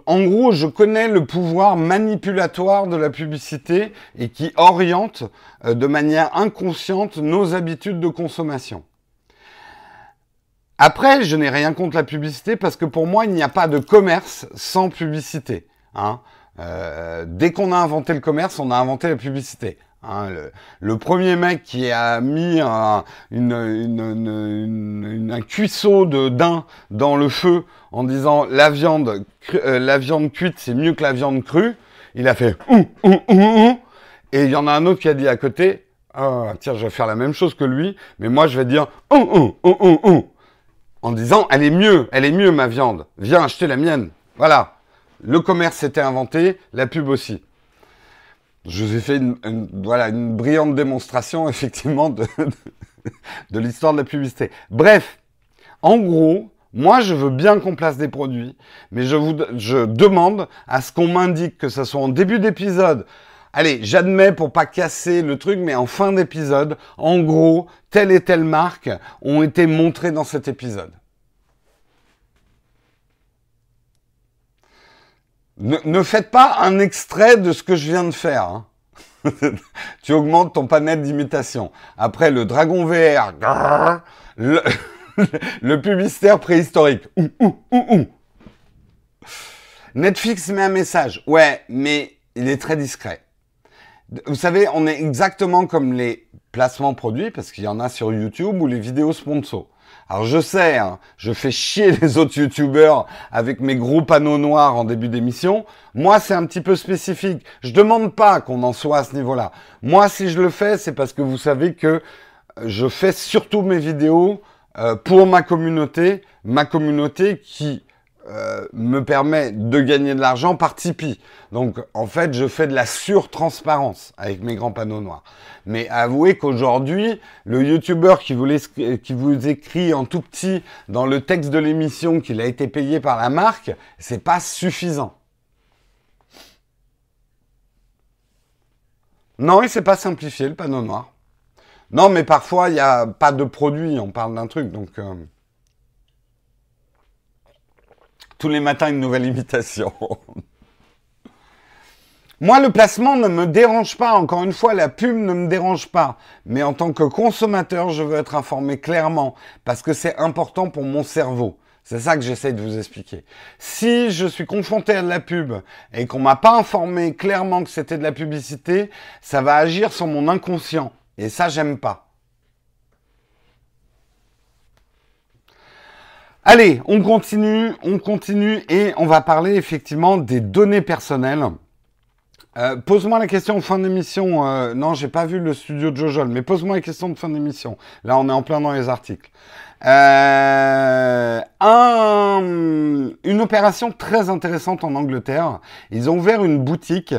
Speaker 1: en gros, je connais le pouvoir manipulatoire de la publicité et qui oriente euh, de manière inconsciente nos habitudes de consommation. Après, je n'ai rien contre la publicité parce que pour moi, il n'y a pas de commerce sans publicité. Hein. Euh, dès qu'on a inventé le commerce, on a inventé la publicité. Hein, le, premier mec qui a mis un, une, une, un cuisseau de daim dans le feu en disant la viande, euh, la viande cuite c'est mieux que la viande crue, il a fait et il y en a un autre qui a dit à côté ah, tiens je vais faire la même chose que lui, mais moi je vais dire en disant elle est mieux, elle est mieux ma viande, viens acheter la mienne. Voilà, le commerce s'était inventé, la pub aussi. Je vous ai fait une, brillante démonstration, effectivement, de, l'histoire de la publicité. Bref, en gros, moi, je veux bien qu'on place des produits, mais je demande à ce qu'on m'indique que ce soit en début d'épisode. Allez, j'admets pour pas casser le truc, mais en fin d'épisode, en gros, telle et telle marque ont été montrées dans cet épisode. Ne, faites pas un extrait de ce que je viens de faire. Hein. tu augmentes ton panel d'imitation. Après, le dragon VR, le, le publicitaire préhistorique. Netflix met un message. Ouais, mais il est très discret. Vous savez, on est exactement comme les placements produits, parce qu'il y en a sur YouTube ou les vidéos sponsors. Alors je sais, hein, je fais chier les autres youtubeurs avec mes gros panneaux noirs en début d'émission. Moi, c'est un petit peu spécifique. Je demande pas qu'on en soit à ce niveau-là. Moi, si je le fais, c'est parce que vous savez que je fais surtout mes vidéos euh, pour ma communauté, ma communauté qui euh, me permet de gagner de l'argent par Tipeee. Donc en fait, je fais de la surtransparence avec mes grands panneaux noirs. Mais avouez qu'aujourd'hui, le vous, qui vous écrit en tout petit dans le texte de l'émission qu'il a été payé par la marque, c'est pas suffisant. Non, il s'est pas simplifié le panneau noir. Non, mais parfois il n'y a pas de produit, on parle d'un truc, donc. Euh, tous les matins une nouvelle imitation. Moi, le placement ne me dérange pas. Encore une fois, la pub ne me dérange pas. Mais en tant que consommateur, je veux être informé clairement parce que c'est important pour mon cerveau. C'est ça que j'essaie de vous expliquer. Si je suis confronté à de la pub et qu'on m'a pas informé clairement que c'était de la publicité, ça va agir sur mon inconscient. Et ça, j'aime pas. Allez, on continue, on continue et on va parler effectivement des données personnelles. Euh, pose-moi la question en fin d'émission. Euh, non, j'ai pas vu le studio de Jojol, mais pose-moi la question de fin d'émission. Là, on est en plein dans les articles. Euh, une opération très intéressante en Angleterre. Ils ont ouvert une boutique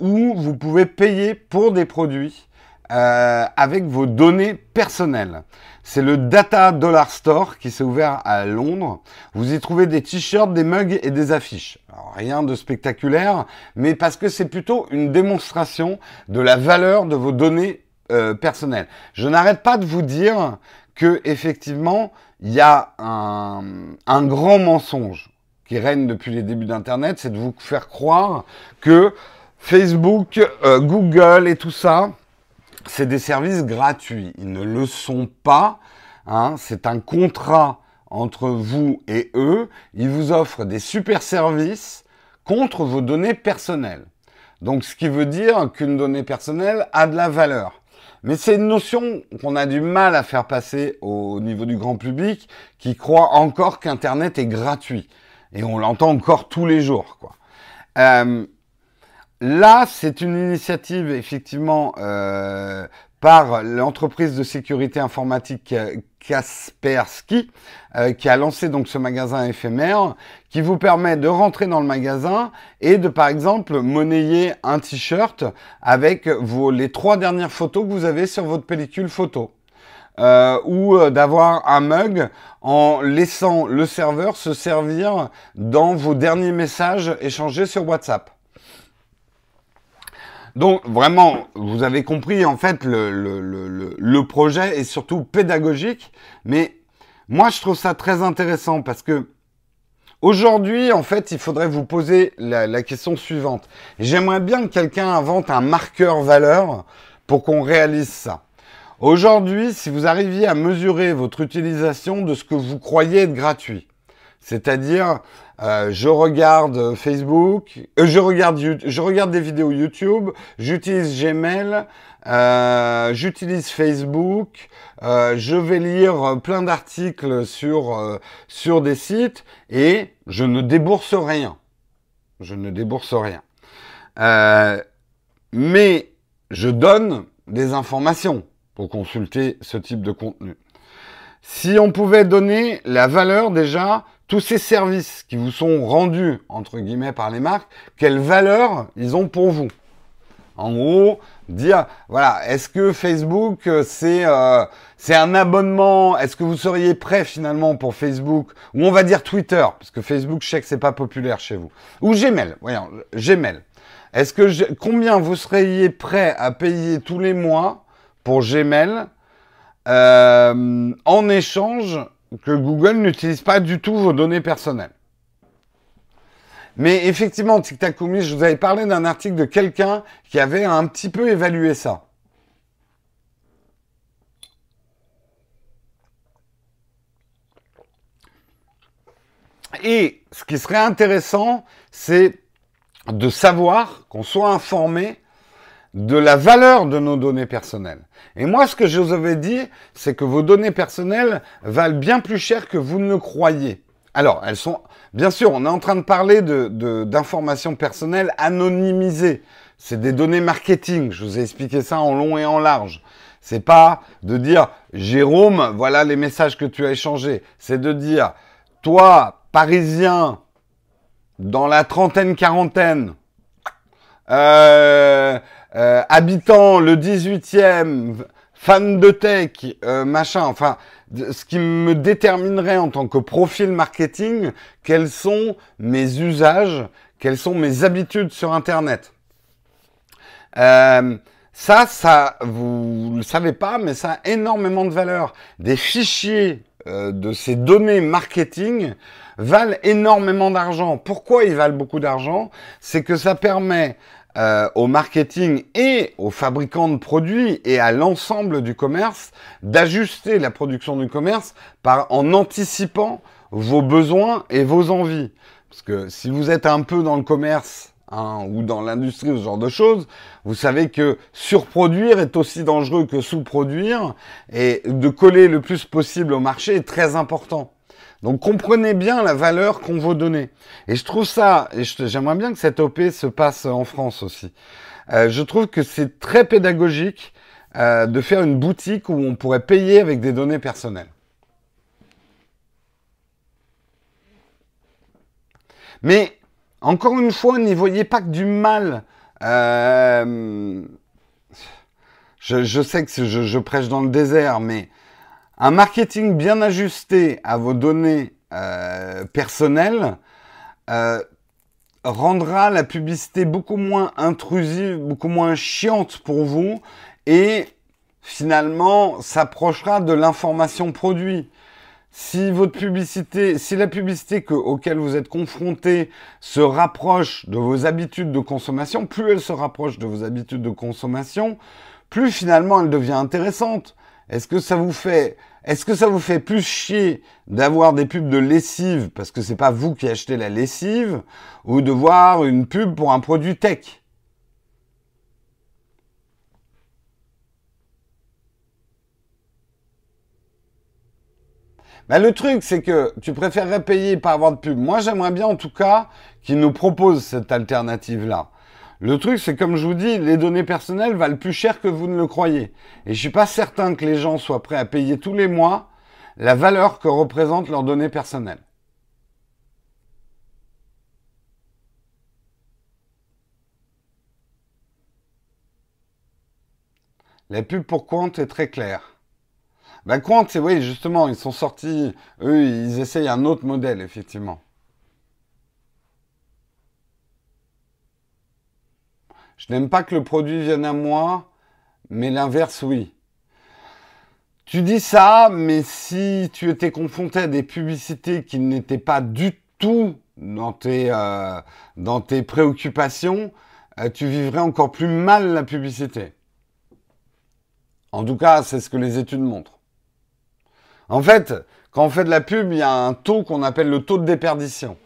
Speaker 1: où vous pouvez payer pour des produits avec vos données personnelles. C'est le Data Dollar Store qui s'est ouvert à Londres. Vous y trouvez des t-shirts, des mugs et des affiches. rien de spectaculaire, mais parce que c'est plutôt une démonstration de la valeur de vos données euh, personnelles. Je n'arrête pas de vous dire que effectivement, il y a un, grand mensonge qui règne depuis les débuts d'Internet, c'est de vous faire croire que Facebook, euh, Google et tout ça, c'est des services gratuits. Ils ne le sont pas. Hein. C'est un contrat entre vous et eux. Ils vous offrent des super services contre vos données personnelles. Donc, ce qui veut dire qu'une donnée personnelle a de la valeur. Mais c'est une notion qu'on a du mal à faire passer au niveau du grand public qui croit encore qu'Internet est gratuit. Et on l'entend encore tous les jours. Quoi. Euh, Là, c'est une initiative effectivement euh, par l'entreprise de sécurité informatique Kaspersky, euh, qui a lancé donc ce magasin éphémère, qui vous permet de rentrer dans le magasin et de par exemple monnayer un t-shirt avec les trois dernières photos que vous avez sur votre pellicule photo. Euh, ou d'avoir un mug en laissant le serveur se servir dans vos derniers messages échangés sur WhatsApp. Donc vraiment, vous avez compris, en fait, le, le, le, projet est surtout pédagogique, mais moi je trouve ça très intéressant parce que aujourd'hui, en fait, il faudrait vous poser la, la question suivante. J'aimerais bien que quelqu'un invente un marqueur valeur pour qu'on réalise ça. Aujourd'hui, si vous arriviez à mesurer votre utilisation de ce que vous croyez être gratuit, c'est-à-dire euh, je regarde Facebook, euh, je regarde je regarde des vidéos YouTube, j'utilise Gmail, euh, j'utilise Facebook, je vais lire plein d'articles sur sur des sites et je ne débourse rien. Je ne débourse rien. mais je donne des informations pour consulter ce type de contenu. Si on pouvait donner la valeur déjà tous ces services qui vous sont rendus, entre guillemets, par les marques, quelle valeur ils ont pour vous? En gros, dire, voilà, est-ce que Facebook, euh, c'est euh, c'est un abonnement? Est-ce que vous seriez prêt finalement pour Facebook? Ou on va dire Twitter, parce que Facebook, je sais c'est pas populaire chez vous. Ou Gmail, voyons, Gmail. Est-ce que combien vous seriez prêt à payer tous les mois pour Gmail euh, en échange que Google n'utilise pas du tout vos données personnelles. Mais effectivement, Tic je vous avais parlé d'un article de quelqu'un qui avait un petit peu évalué ça. Et ce qui serait intéressant, c'est de savoir, qu'on soit informé de la valeur de nos données personnelles. Et moi, ce que je vous avais dit, c'est que vos données personnelles valent bien plus cher que vous ne le croyez. Alors, elles sont, bien sûr, on est en train de parler de, d'informations personnelles anonymisées. C'est des données marketing. Je vous ai expliqué ça en long et en large. C'est pas de dire, Jérôme, voilà les messages que tu as échangés. C'est de dire, toi, Parisien, dans la trentaine, quarantaine, euh, euh, habitant le 18e, fan de tech, euh, machin, enfin, ce qui me déterminerait en tant que profil marketing, quels sont mes usages, quelles sont mes habitudes sur Internet. Euh, ça, ça, vous le savez pas, mais ça a énormément de valeur. Des fichiers euh, de ces données marketing valent énormément d'argent. Pourquoi ils valent beaucoup d'argent? C'est que ça permet euh, au marketing et aux fabricants de produits et à l'ensemble du commerce d'ajuster la production du commerce par, en anticipant vos besoins et vos envies. Parce que si vous êtes un peu dans le commerce hein, ou dans l'industrie ou ce genre de choses, vous savez que surproduire est aussi dangereux que sous-produire et de coller le plus possible au marché est très important. Donc comprenez bien la valeur qu'on veut donner. Et je trouve ça, et j'aimerais bien que cette OP se passe en France aussi. Euh, je trouve que c'est très pédagogique euh, de faire une boutique où on pourrait payer avec des données personnelles. Mais encore une fois, n'y voyez pas que du mal. Euh, je, sais que je, prêche dans le désert, mais un marketing bien ajusté à vos données euh, personnelles euh, rendra la publicité beaucoup moins intrusive, beaucoup moins chiante pour vous et finalement s'approchera de l'information produit. Si votre publicité, si la publicité que, auquel vous êtes confronté se rapproche de vos habitudes de consommation, plus elle se rapproche de vos habitudes de consommation, plus finalement elle devient intéressante. Est-ce que ça vous fait est-ce que ça vous fait plus chier d'avoir des pubs de lessive parce que c'est pas vous qui achetez la lessive ou de voir une pub pour un produit tech? Ben, le truc, c'est que tu préférerais payer par avoir de pub. Moi, j'aimerais bien en tout cas qu'ils nous proposent cette alternative-là. Le truc, c'est comme je vous dis, les données personnelles valent plus cher que vous ne le croyez. Et je suis pas certain que les gens soient prêts à payer tous les mois la valeur que représentent leurs données personnelles. La pub pour Quant est très claire. Ben Quant, c'est oui, justement, ils sont sortis, eux, ils essayent un autre modèle, effectivement. Je n'aime pas que le produit vienne à moi, mais l'inverse, oui. Tu dis ça, mais si tu étais confronté à des publicités qui n'étaient pas du tout dans tes, euh, dans tes préoccupations, euh, tu vivrais encore plus mal la publicité. En tout cas, c'est ce que les études montrent. En fait, quand on fait de la pub, il y a un taux qu'on appelle le taux de déperdition.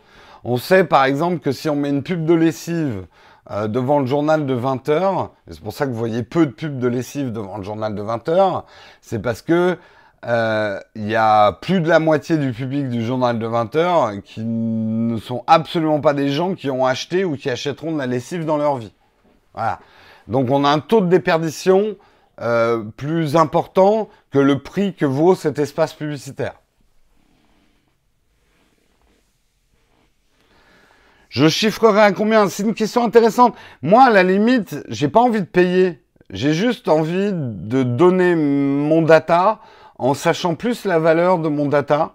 Speaker 1: On sait par exemple que si on met une pub de lessive euh, devant le journal de 20 heures, c'est pour ça que vous voyez peu de pubs de lessive devant le journal de 20 heures, c'est parce que euh, il y a plus de la moitié du public du journal de 20 heures qui ne sont absolument pas des gens qui ont acheté ou qui achèteront de la lessive dans leur vie. Voilà. Donc on a un taux de déperdition euh, plus important que le prix que vaut cet espace publicitaire. Je chiffrerai à combien? C'est une question intéressante. Moi, à la limite, j'ai pas envie de payer. J'ai juste envie de donner mon data en sachant plus la valeur de mon data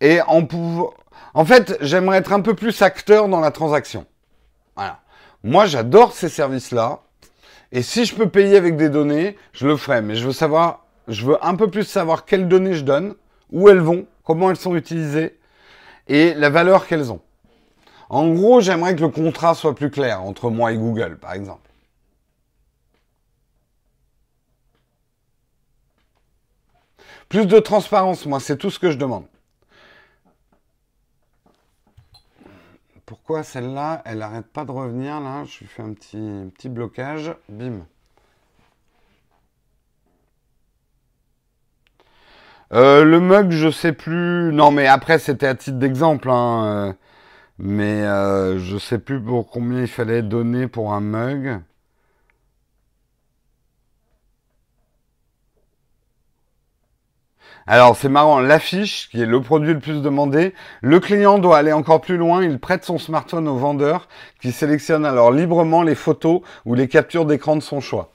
Speaker 1: et en pouvant. En fait, j'aimerais être un peu plus acteur dans la transaction. Voilà. Moi, j'adore ces services-là. Et si je peux payer avec des données, je le ferai. Mais je veux savoir, je veux un peu plus savoir quelles données je donne, où elles vont, comment elles sont utilisées et la valeur qu'elles ont. En gros, j'aimerais que le contrat soit plus clair entre moi et Google, par exemple. Plus de transparence, moi, c'est tout ce que je demande. pourquoi celle-là, elle n'arrête pas de revenir là? Je lui fais un petit, blocage. Bim. Euh, le mug, je sais plus. Non, mais après, c'était à titre d'exemple. Hein. Mais euh, je sais plus pour combien il fallait donner pour un mug. Alors c'est marrant, l'affiche, qui est le produit le plus demandé, le client doit aller encore plus loin, il prête son smartphone au vendeur qui sélectionne alors librement les photos ou les captures d'écran de son choix.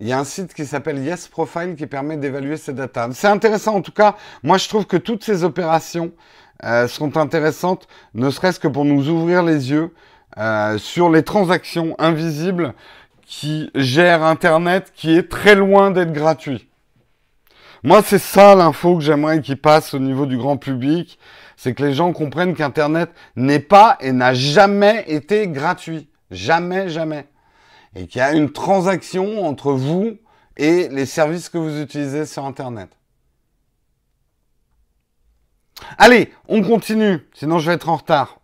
Speaker 1: Il y a un site qui s'appelle Yes Profile qui permet d'évaluer ces datas. C'est intéressant en tout cas. Moi, je trouve que toutes ces opérations euh, sont intéressantes, ne serait-ce que pour nous ouvrir les yeux euh, sur les transactions invisibles qui gèrent Internet, qui est très loin d'être gratuit. Moi, c'est ça l'info que j'aimerais qu'il passe au niveau du grand public, c'est que les gens comprennent qu'Internet n'est pas et n'a jamais été gratuit. Jamais, jamais et qu'il y a une transaction entre vous et les services que vous utilisez sur Internet. Allez, on continue, sinon je vais être en retard.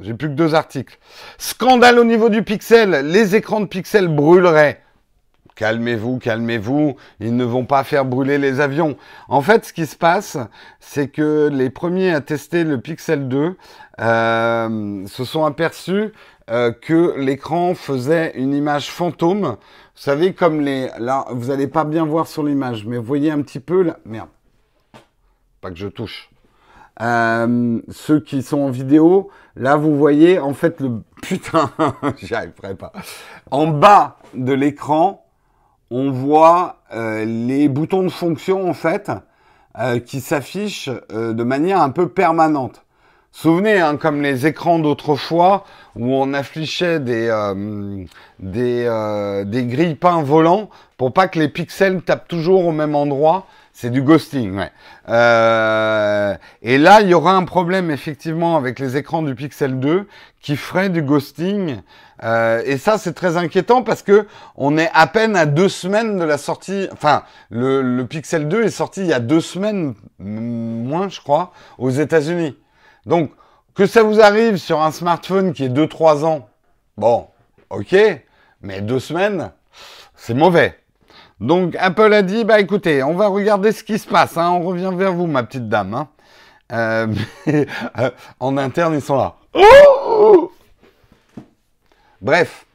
Speaker 1: J'ai plus que deux articles. Scandale au niveau du pixel, les écrans de pixels brûleraient. Calmez-vous, calmez-vous, ils ne vont pas faire brûler les avions. En fait, ce qui se passe, c'est que les premiers à tester le Pixel 2 euh, se sont aperçus euh, que l'écran faisait une image fantôme. Vous savez, comme les... Là, vous n'allez pas bien voir sur l'image, mais vous voyez un petit peu... Là... Merde. Pas que je touche. Euh, ceux qui sont en vidéo, là, vous voyez, en fait, le... Putain, j'y arriverai pas. En bas de l'écran, on voit euh, les boutons de fonction, en fait, qui s'affichent de manière un peu permanente. Souvenez, hein, comme les écrans d'autrefois, où on affichait des, euh, des, euh, des grilles peints volants pour pas que les pixels tapent toujours au même endroit. C'est du ghosting, ouais. Euh, et là, il y aura un problème effectivement avec les écrans du Pixel 2 qui ferait du ghosting. Euh, et ça, c'est très inquiétant parce que on est à peine à deux semaines de la sortie. Enfin, le, le Pixel 2 est sorti il y a deux semaines, moins, je crois, aux États-Unis. Donc, que ça vous arrive sur un smartphone qui est 2-3 ans, bon, ok, mais deux semaines, c'est mauvais. Donc Apple a dit, bah écoutez, on va regarder ce qui se passe, hein. on revient vers vous, ma petite dame. Hein. Euh, en interne, ils sont là. Bref,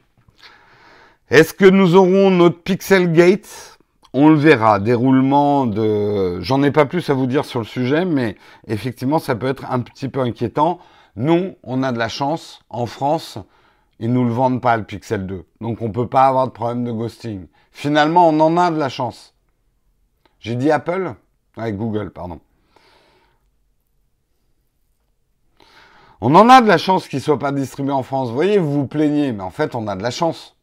Speaker 1: est-ce que nous aurons notre Pixel Gate? On le verra. Déroulement de. J'en ai pas plus à vous dire sur le sujet, mais effectivement, ça peut être un petit peu inquiétant. Nous, on a de la chance. En France, ils nous le vendent pas, le Pixel 2. Donc, on peut pas avoir de problème de ghosting. Finalement, on en a de la chance. J'ai dit Apple? Avec Google, pardon. On en a de la chance qu'il soit pas distribué en France. Vous voyez, vous vous plaignez, mais en fait, on a de la chance.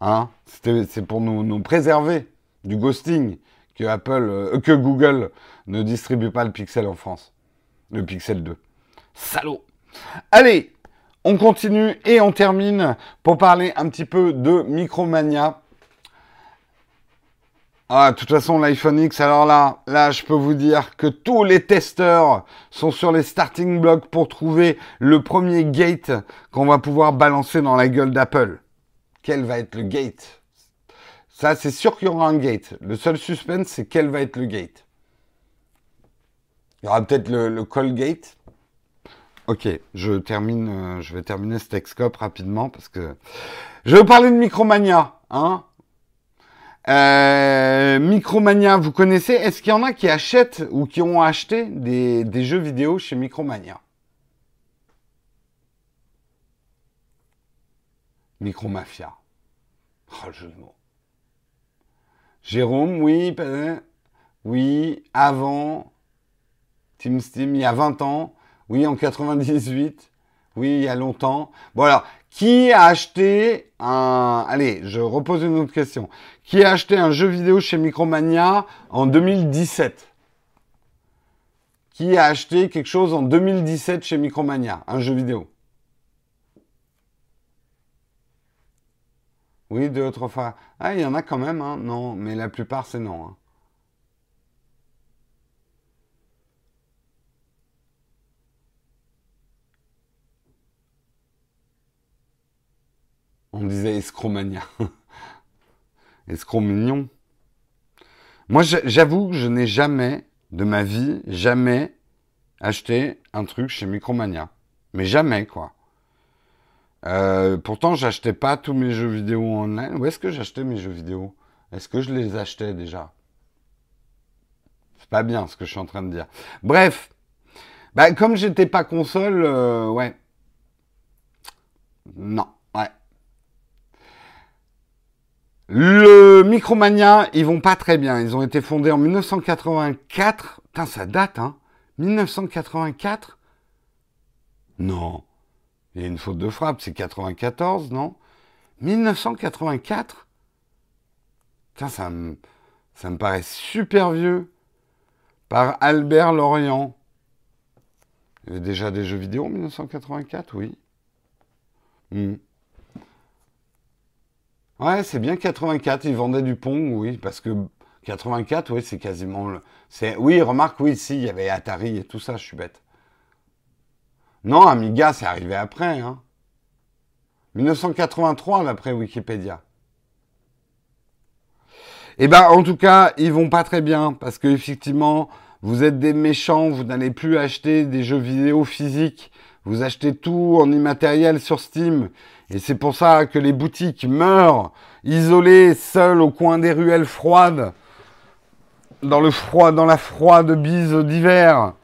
Speaker 1: Hein? C'est pour nous, nous préserver du ghosting que Apple, euh, que Google ne distribue pas le Pixel en France. Le Pixel 2. Salaud. Allez, on continue et on termine pour parler un petit peu de Micromania. Ah, de toute façon, l'iPhone X, alors là, là, je peux vous dire que tous les testeurs sont sur les starting blocks pour trouver le premier gate qu'on va pouvoir balancer dans la gueule d'Apple. Quel va être le gate? Ça, c'est sûr qu'il y aura un gate. Le seul suspense, c'est quel va être le gate. Il y aura peut-être le, call gate. Ok, je termine, euh, je vais terminer ce Texcope rapidement parce que je vais parler de Micromania, hein. Euh, Micromania, vous connaissez? Est-ce qu'il y en a qui achètent ou qui ont acheté des, des jeux vidéo chez Micromania? Micromafia. Oh, le jeu de mots. Jérôme, oui, oui, avant Team Steam, il y a 20 ans, oui, en 98, oui, il y a longtemps. Bon alors, qui a acheté un... Allez, je repose une autre question. Qui a acheté un jeu vidéo chez Micromania en 2017 Qui a acheté quelque chose en 2017 chez Micromania Un jeu vidéo? Oui, deux ou trois fois. Ah, il y en a quand même, hein. Non, mais la plupart, c'est non. Hein. On disait escromania. Escromignon. Moi, j'avoue que je n'ai jamais, de ma vie, jamais acheté un truc chez Micromania. Mais jamais, quoi. Euh, pourtant, j'achetais pas tous mes jeux vidéo en online. Où est-ce que j'achetais mes jeux vidéo? Est-ce que je les achetais déjà? C'est pas bien ce que je suis en train de dire. Bref, bah, comme j'étais pas console, euh, ouais. Non, ouais. Le Micromania, ils vont pas très bien. Ils ont été fondés en 1984. Putain, ça date, hein 1984 Non. Il y a une faute de frappe, c'est 94, non? 1984 Putain, ça me, paraît super vieux. Par Albert Lorient. Il y avait déjà des jeux vidéo en 1984, oui. Hmm. Ouais, c'est bien 84. Ils vendaient du Pong, oui, parce que 84, oui, c'est quasiment. C'est oui, remarque, oui, si, il y avait Atari et tout ça. Je suis bête. Non, Amiga, c'est arrivé après. Hein. 1983, d'après Wikipédia. Eh ben, en tout cas, ils vont pas très bien parce que effectivement, vous êtes des méchants. Vous n'allez plus acheter des jeux vidéo physiques. Vous achetez tout en immatériel sur Steam. Et c'est pour ça que les boutiques meurent, isolées, seules au coin des ruelles froides, dans le froid, dans la froide bise d'hiver.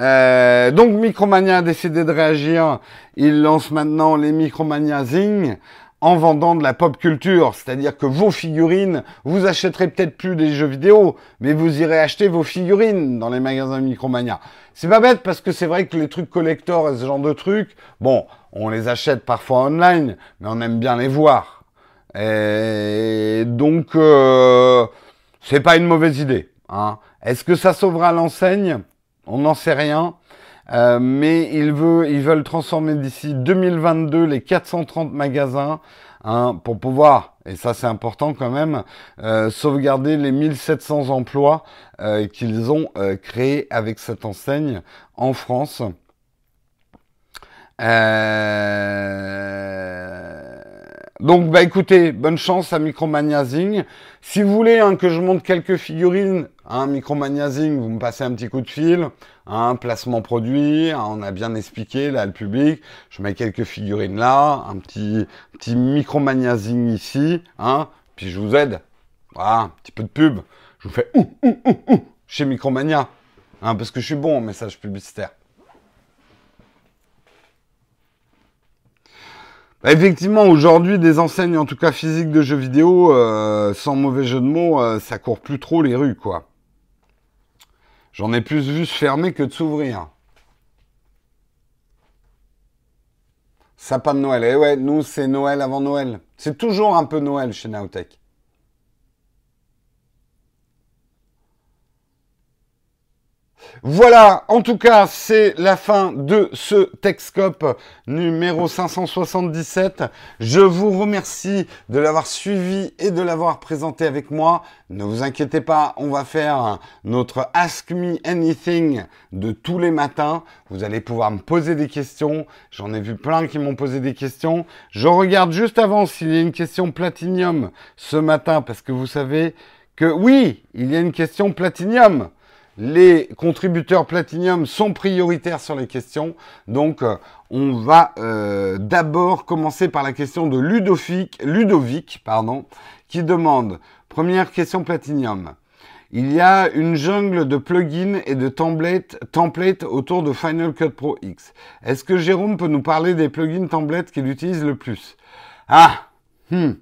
Speaker 1: Euh, donc Micromania a décidé de réagir. Il lance maintenant les Micromania Zing en vendant de la pop culture. C'est-à-dire que vos figurines, vous achèterez peut-être plus des jeux vidéo, mais vous irez acheter vos figurines dans les magasins Micromania. C'est pas bête parce que c'est vrai que les trucs collector et ce genre de trucs, bon, on les achète parfois online, mais on aime bien les voir. Et donc, euh, c'est pas une mauvaise idée. Hein. Est-ce que ça sauvera l'enseigne? On n'en sait rien. Euh, mais ils, veulent, transformer d'ici 2022 les 430 magasins hein, pour pouvoir, et ça c'est important quand même, euh, sauvegarder les 1700 emplois euh, qu'ils ont créés avec cette enseigne en France. Donc, bah écoutez, bonne chance à Micromania Zing. Si vous voulez hein, que je monte quelques figurines, hein, Micromania Zing, vous me passez un petit coup de fil. Un placement produit, hein, on a bien expliqué là le public. Je mets quelques figurines là, un petit petit Micromania Zing ici, hein, puis je vous aide. Voilà, un petit peu de pub. Je vous fais ouh, ouh, ouh, ouh chez Micromania, hein, parce que je suis bon en message publicitaire. Effectivement, aujourd'hui, des enseignes, en tout cas physiques de jeux vidéo, euh, sans mauvais jeu de mots, euh, ça court plus trop les rues, quoi. J'en ai plus vu se fermer que de s'ouvrir. Sapin de Noël. Eh ouais, nous, c'est Noël avant Noël. C'est toujours un peu Noël chez Naotech. Voilà, en tout cas, c'est la fin de ce Techscope numéro 577. Je vous remercie de l'avoir suivi et de l'avoir présenté avec moi. Ne vous inquiétez pas, on va faire notre Ask Me Anything de tous les matins. Vous allez pouvoir me poser des questions. J'en ai vu plein qui m'ont posé des questions. Je regarde juste avant s'il y a une question Platinium ce matin parce que vous savez que oui, il y a une question Platinium les contributeurs Platinium sont prioritaires sur les questions. Donc, euh, on va euh, d'abord commencer par la question de Ludovic, Ludovic pardon, qui demande, première question Platinium. Il y a une jungle de plugins et de templates, autour de Final Cut Pro X. Est-ce que Jérôme peut nous parler des plugins templates qu'il utilise le plus? Ah, hmm.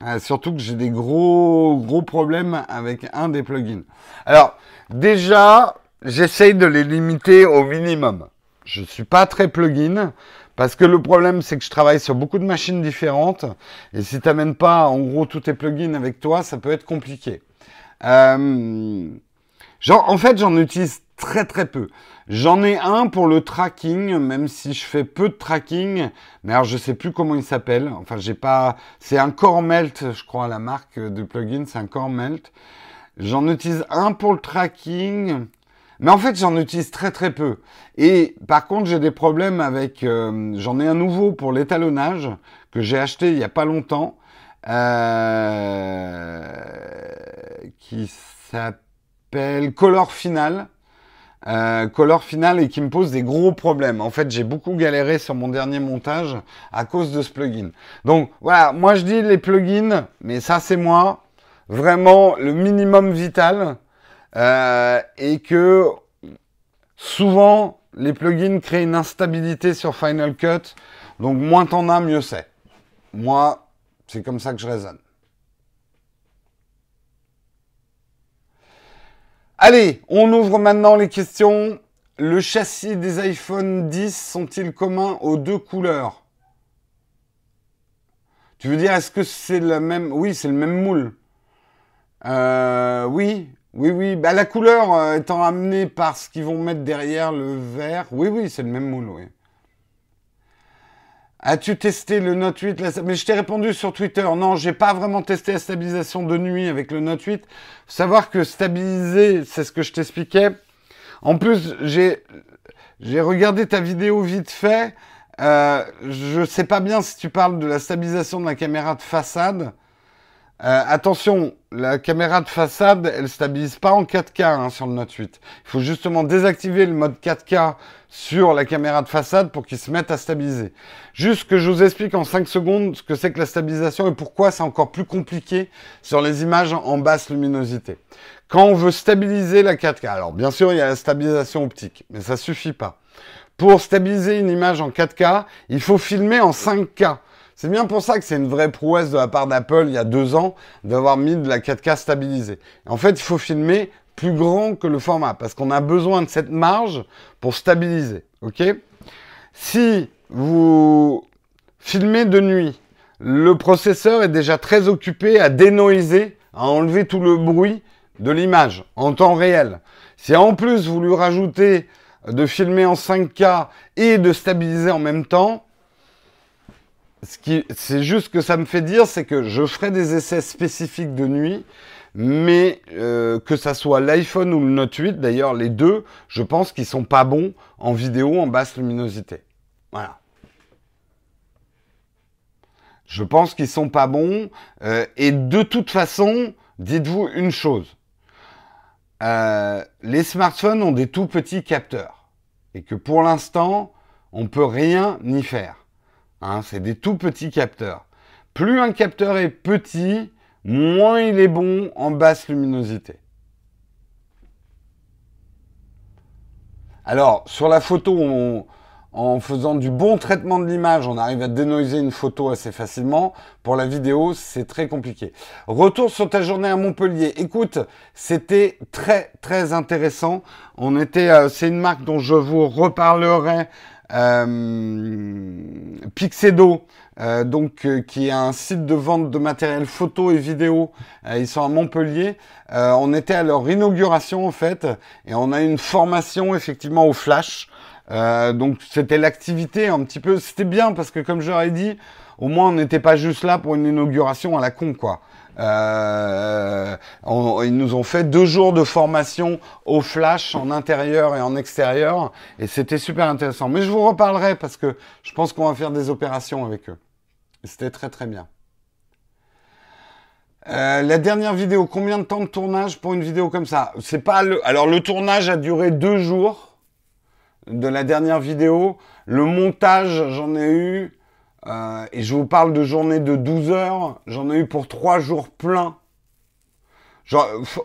Speaker 1: ah surtout que j'ai des gros gros problèmes avec un des plugins. Alors, Déjà, j'essaye de les limiter au minimum. Je ne suis pas très plugin parce que le problème, c'est que je travaille sur beaucoup de machines différentes. Et si tu n'amènes pas, en gros, tous tes plugins avec toi, ça peut être compliqué. Euh, genre, en fait, j'en utilise très très peu. J'en ai un pour le tracking, même si je fais peu de tracking. Mais alors, je sais plus comment il s'appelle. Enfin, j'ai pas. C'est un Core Melt, je crois, la marque du plugin, c'est un Core Melt. J'en utilise un pour le tracking. Mais en fait, j'en utilise très très peu. Et par contre, j'ai des problèmes avec... Euh, j'en ai un nouveau pour l'étalonnage que j'ai acheté il n'y a pas longtemps. Euh, qui s'appelle Color Final. Euh, Color Final et qui me pose des gros problèmes. En fait, j'ai beaucoup galéré sur mon dernier montage à cause de ce plugin. Donc voilà, moi je dis les plugins, mais ça c'est moi, vraiment le minimum vital. Euh, et que souvent les plugins créent une instabilité sur Final Cut. Donc moins t'en as, mieux c'est. Moi, c'est comme ça que je raisonne. Allez, on ouvre maintenant les questions. Le châssis des iPhone 10 sont-ils communs aux deux couleurs? Tu veux dire, est-ce que c'est le même? Oui, c'est le même moule. Euh, oui, oui, oui. Bah, la couleur euh, étant amenée par ce qu'ils vont mettre derrière le vert. Oui, oui, c'est le même moule, oui. As-tu testé le Note 8 Mais je t'ai répondu sur Twitter. Non, j'ai pas vraiment testé la stabilisation de nuit avec le Note 8. Faut savoir que stabiliser, c'est ce que je t'expliquais. En plus, j'ai j'ai regardé ta vidéo vite fait. Euh, je sais pas bien si tu parles de la stabilisation de la caméra de façade. Euh, attention, la caméra de façade, elle stabilise pas en 4K hein, sur le Note 8. Il faut justement désactiver le mode 4K sur la caméra de façade pour qu'il se mette à stabiliser. Juste que je vous explique en 5 secondes ce que c'est que la stabilisation et pourquoi c'est encore plus compliqué sur les images en basse luminosité. Quand on veut stabiliser la 4K, alors bien sûr il y a la stabilisation optique, mais ça suffit pas. Pour stabiliser une image en 4K, il faut filmer en 5K. C'est bien pour ça que c'est une vraie prouesse de la part d'Apple il y a deux ans d'avoir mis de la 4K stabilisée. En fait, il faut filmer plus grand que le format parce qu'on a besoin de cette marge pour stabiliser. Ok? Si vous filmez de nuit, le processeur est déjà très occupé à dénoiser, à enlever tout le bruit de l'image en temps réel. Si en plus vous lui rajoutez de filmer en 5K et de stabiliser en même temps, ce c'est juste que ça me fait dire, c'est que je ferai des essais spécifiques de nuit, mais euh, que ça soit l'iPhone ou le Note 8, d'ailleurs les deux, je pense qu'ils sont pas bons en vidéo en basse luminosité. Voilà. Je pense qu'ils sont pas bons. Euh, et de toute façon, dites-vous une chose. Euh, les smartphones ont des tout petits capteurs. Et que pour l'instant, on peut rien y faire. Hein, c'est des tout petits capteurs. Plus un capteur est petit, moins il est bon en basse luminosité. Alors, sur la photo, en faisant du bon traitement de l'image, on arrive à dénoiser une photo assez facilement. Pour la vidéo, c'est très compliqué. Retour sur ta journée à Montpellier. Écoute, c'était très très intéressant. On était, euh, c'est une marque dont je vous reparlerai Pixedo, euh, donc euh, qui est un site de vente de matériel photo et vidéo. ils sont à Montpellier. on était à leur inauguration en fait, et on a une formation effectivement au flash. donc c'était l'activité un petit peu. C'était bien parce que comme je dit, au moins on n'était pas juste là pour une inauguration à la con quoi. Euh, ils nous ont fait deux jours de formation au flash en intérieur et en extérieur et c'était super intéressant. Mais je vous reparlerai parce que je pense qu'on va faire des opérations avec eux. C'était très très bien. Euh, la dernière vidéo, combien de temps de tournage pour une vidéo comme ça? C'est pas le. Alors le tournage a duré deux jours de la dernière vidéo. Le montage, j'en ai eu euh, et je vous parle de journée de 12 heures. J'en ai eu pour 3 jours pleins.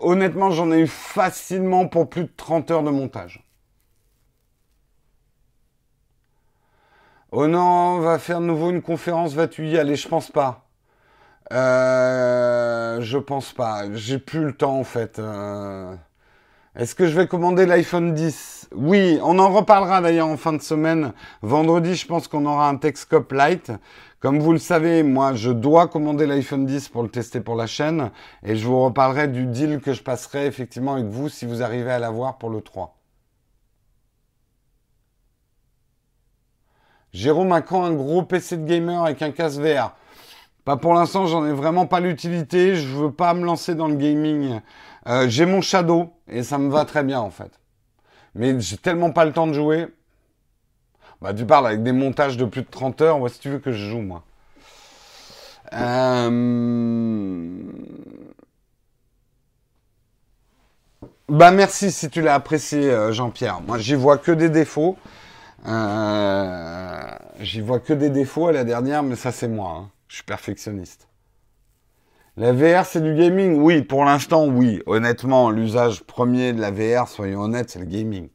Speaker 1: honnêtement, j'en ai eu facilement pour plus de 30 heures de montage. Oh non, on va faire de nouveau une conférence, vas-tu y aller? Je pense pas. Euh, je pense pas. J'ai plus le temps en fait. Euh... Est-ce que je vais commander l'iPhone 10 Oui, on en reparlera d'ailleurs en fin de semaine. Vendredi, je pense qu'on aura un Texcope Lite. Comme vous le savez, moi, je dois commander l'iPhone 10 pour le tester pour la chaîne. Et je vous reparlerai du deal que je passerai effectivement avec vous si vous arrivez à l'avoir pour le 3. Jérôme a quand un gros PC de gamer avec un casque VR Pas pour l'instant, j'en ai vraiment pas l'utilité. Je veux pas me lancer dans le gaming euh, j'ai mon Shadow et ça me va très bien en fait. mais j'ai tellement pas le temps de jouer. Bah, tu parles avec des montages de plus de 30 heures. Moi, si tu veux que je joue, moi. Euh... Bah, merci si tu l'as apprécié, euh, Jean-Pierre. Moi, j'y vois que des défauts. Euh... J'y vois que des défauts à la dernière, mais ça, c'est moi. Hein. Je suis perfectionniste. La VR, c'est du gaming Oui, pour l'instant, oui. Honnêtement, l'usage premier de la VR, soyons honnêtes, c'est le gaming.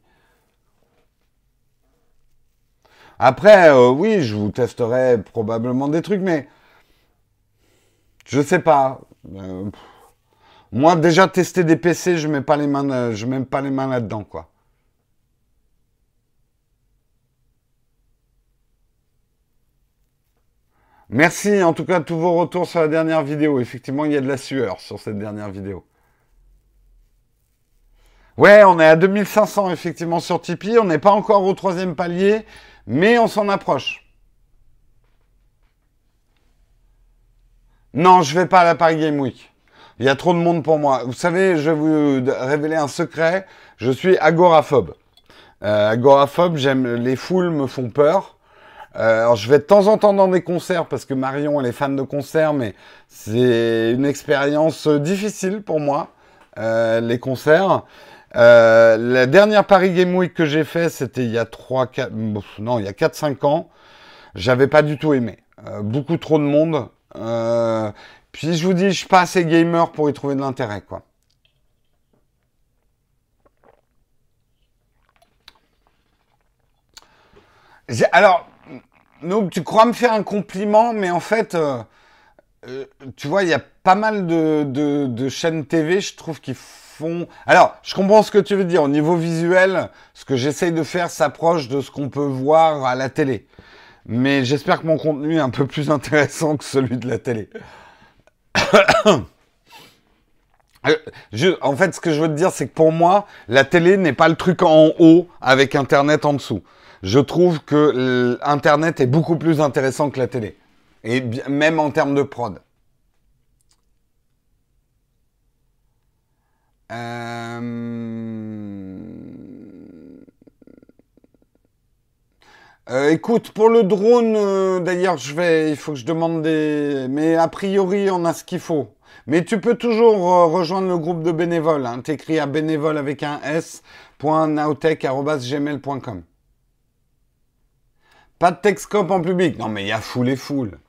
Speaker 1: Après, euh, oui, je vous testerai probablement des trucs, mais je sais pas. Euh, moi, déjà tester des PC, je mets pas les mains, euh, je mets pas les mains là-dedans, quoi. Merci en tout cas de tous vos retours sur la dernière vidéo. Effectivement, il y a de la sueur sur cette dernière vidéo. Ouais, on est à 2500 effectivement sur Tipeee. On n'est pas encore au troisième palier, mais on s'en approche. Non, je vais pas à la Paris Game Week. Il y a trop de monde pour moi. Vous savez, je vais vous révéler un secret. Je suis agoraphobe. Euh, agoraphobe, j'aime les foules me font peur. Euh, alors, je vais de temps en temps dans des concerts parce que Marion, elle est fan de concerts, mais c'est une expérience difficile pour moi, euh, les concerts. Euh, la dernière Paris Game Week que j'ai fait, c'était il y a 3, 4, non, il y a 4-5 ans. J'avais pas du tout aimé. beaucoup trop de monde. puis je vous dis, je suis pas assez gamer pour y trouver de l'intérêt, quoi. Alors, donc, tu crois me faire un compliment, mais en fait, euh, euh, tu vois, il y a pas mal de, chaînes TV, je trouve, qui font... Alors, je comprends ce que tu veux dire. Au niveau visuel, ce que j'essaye de faire s'approche de ce qu'on peut voir à la télé. Mais j'espère que mon contenu est un peu plus intéressant que celui de la télé. Euh, en fait, ce que je veux te dire, c'est que pour moi, la télé n'est pas le truc en haut avec Internet en dessous je trouve que Internet est beaucoup plus intéressant que la télé. Et même en termes de prod. Euh, euh, écoute, pour le drone, euh, d'ailleurs, je vais, il faut que je demande des, mais a priori, on a ce qu'il faut. Mais tu peux toujours rejoindre le groupe de bénévoles. Hein. T'écris à bénévole avec un s.nautech.gmail.com. Pas de Texcop en public. Non, mais il y a foule et foule.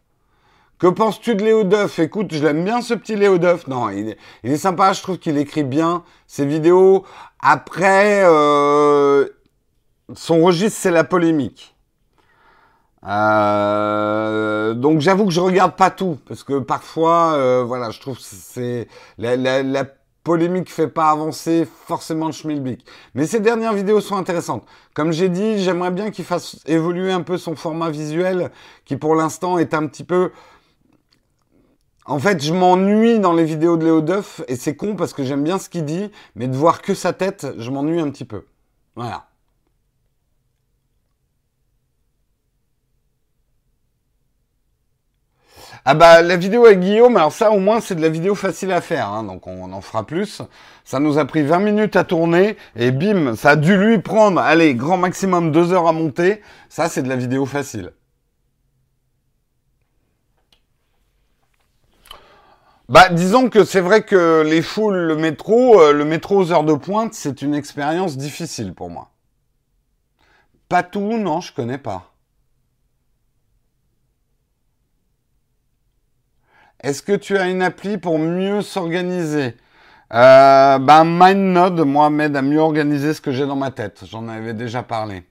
Speaker 1: Que penses-tu de Léo Duff Écoute, je l'aime bien ce petit Léo Duff. Non, il est, sympa, je trouve qu'il écrit bien ses vidéos. Après, euh, son registre, c'est la polémique. Euh, donc j'avoue que je regarde pas tout parce que parfois, euh, voilà, je trouve que c'est la, polémique fait pas avancer forcément le schmilblick. Mais ces dernières vidéos sont intéressantes. Comme j'ai dit, j'aimerais bien qu'il fasse évoluer un peu son format visuel, qui pour l'instant est un petit peu... En fait, je m'ennuie dans les vidéos de Léo Duff, et c'est con parce que j'aime bien ce qu'il dit, mais de voir que sa tête, je m'ennuie un petit peu. Voilà. Ah bah la vidéo avec Guillaume, alors ça au moins c'est de la vidéo facile à faire, hein, donc on en fera plus. Ça nous a pris 20 minutes à tourner et bim, ça a dû lui prendre, allez, grand maximum 2 heures à monter. Ça c'est de la vidéo facile. Bah disons que c'est vrai que les foules, le métro, euh, le métro aux heures de pointe, c'est une expérience difficile pour moi. Pas tout, non, je connais pas. Est-ce que tu as une appli pour mieux s'organiser? Euh, ben, MindNode, moi, m'aide à mieux organiser ce que j'ai dans ma tête. J'en avais déjà parlé.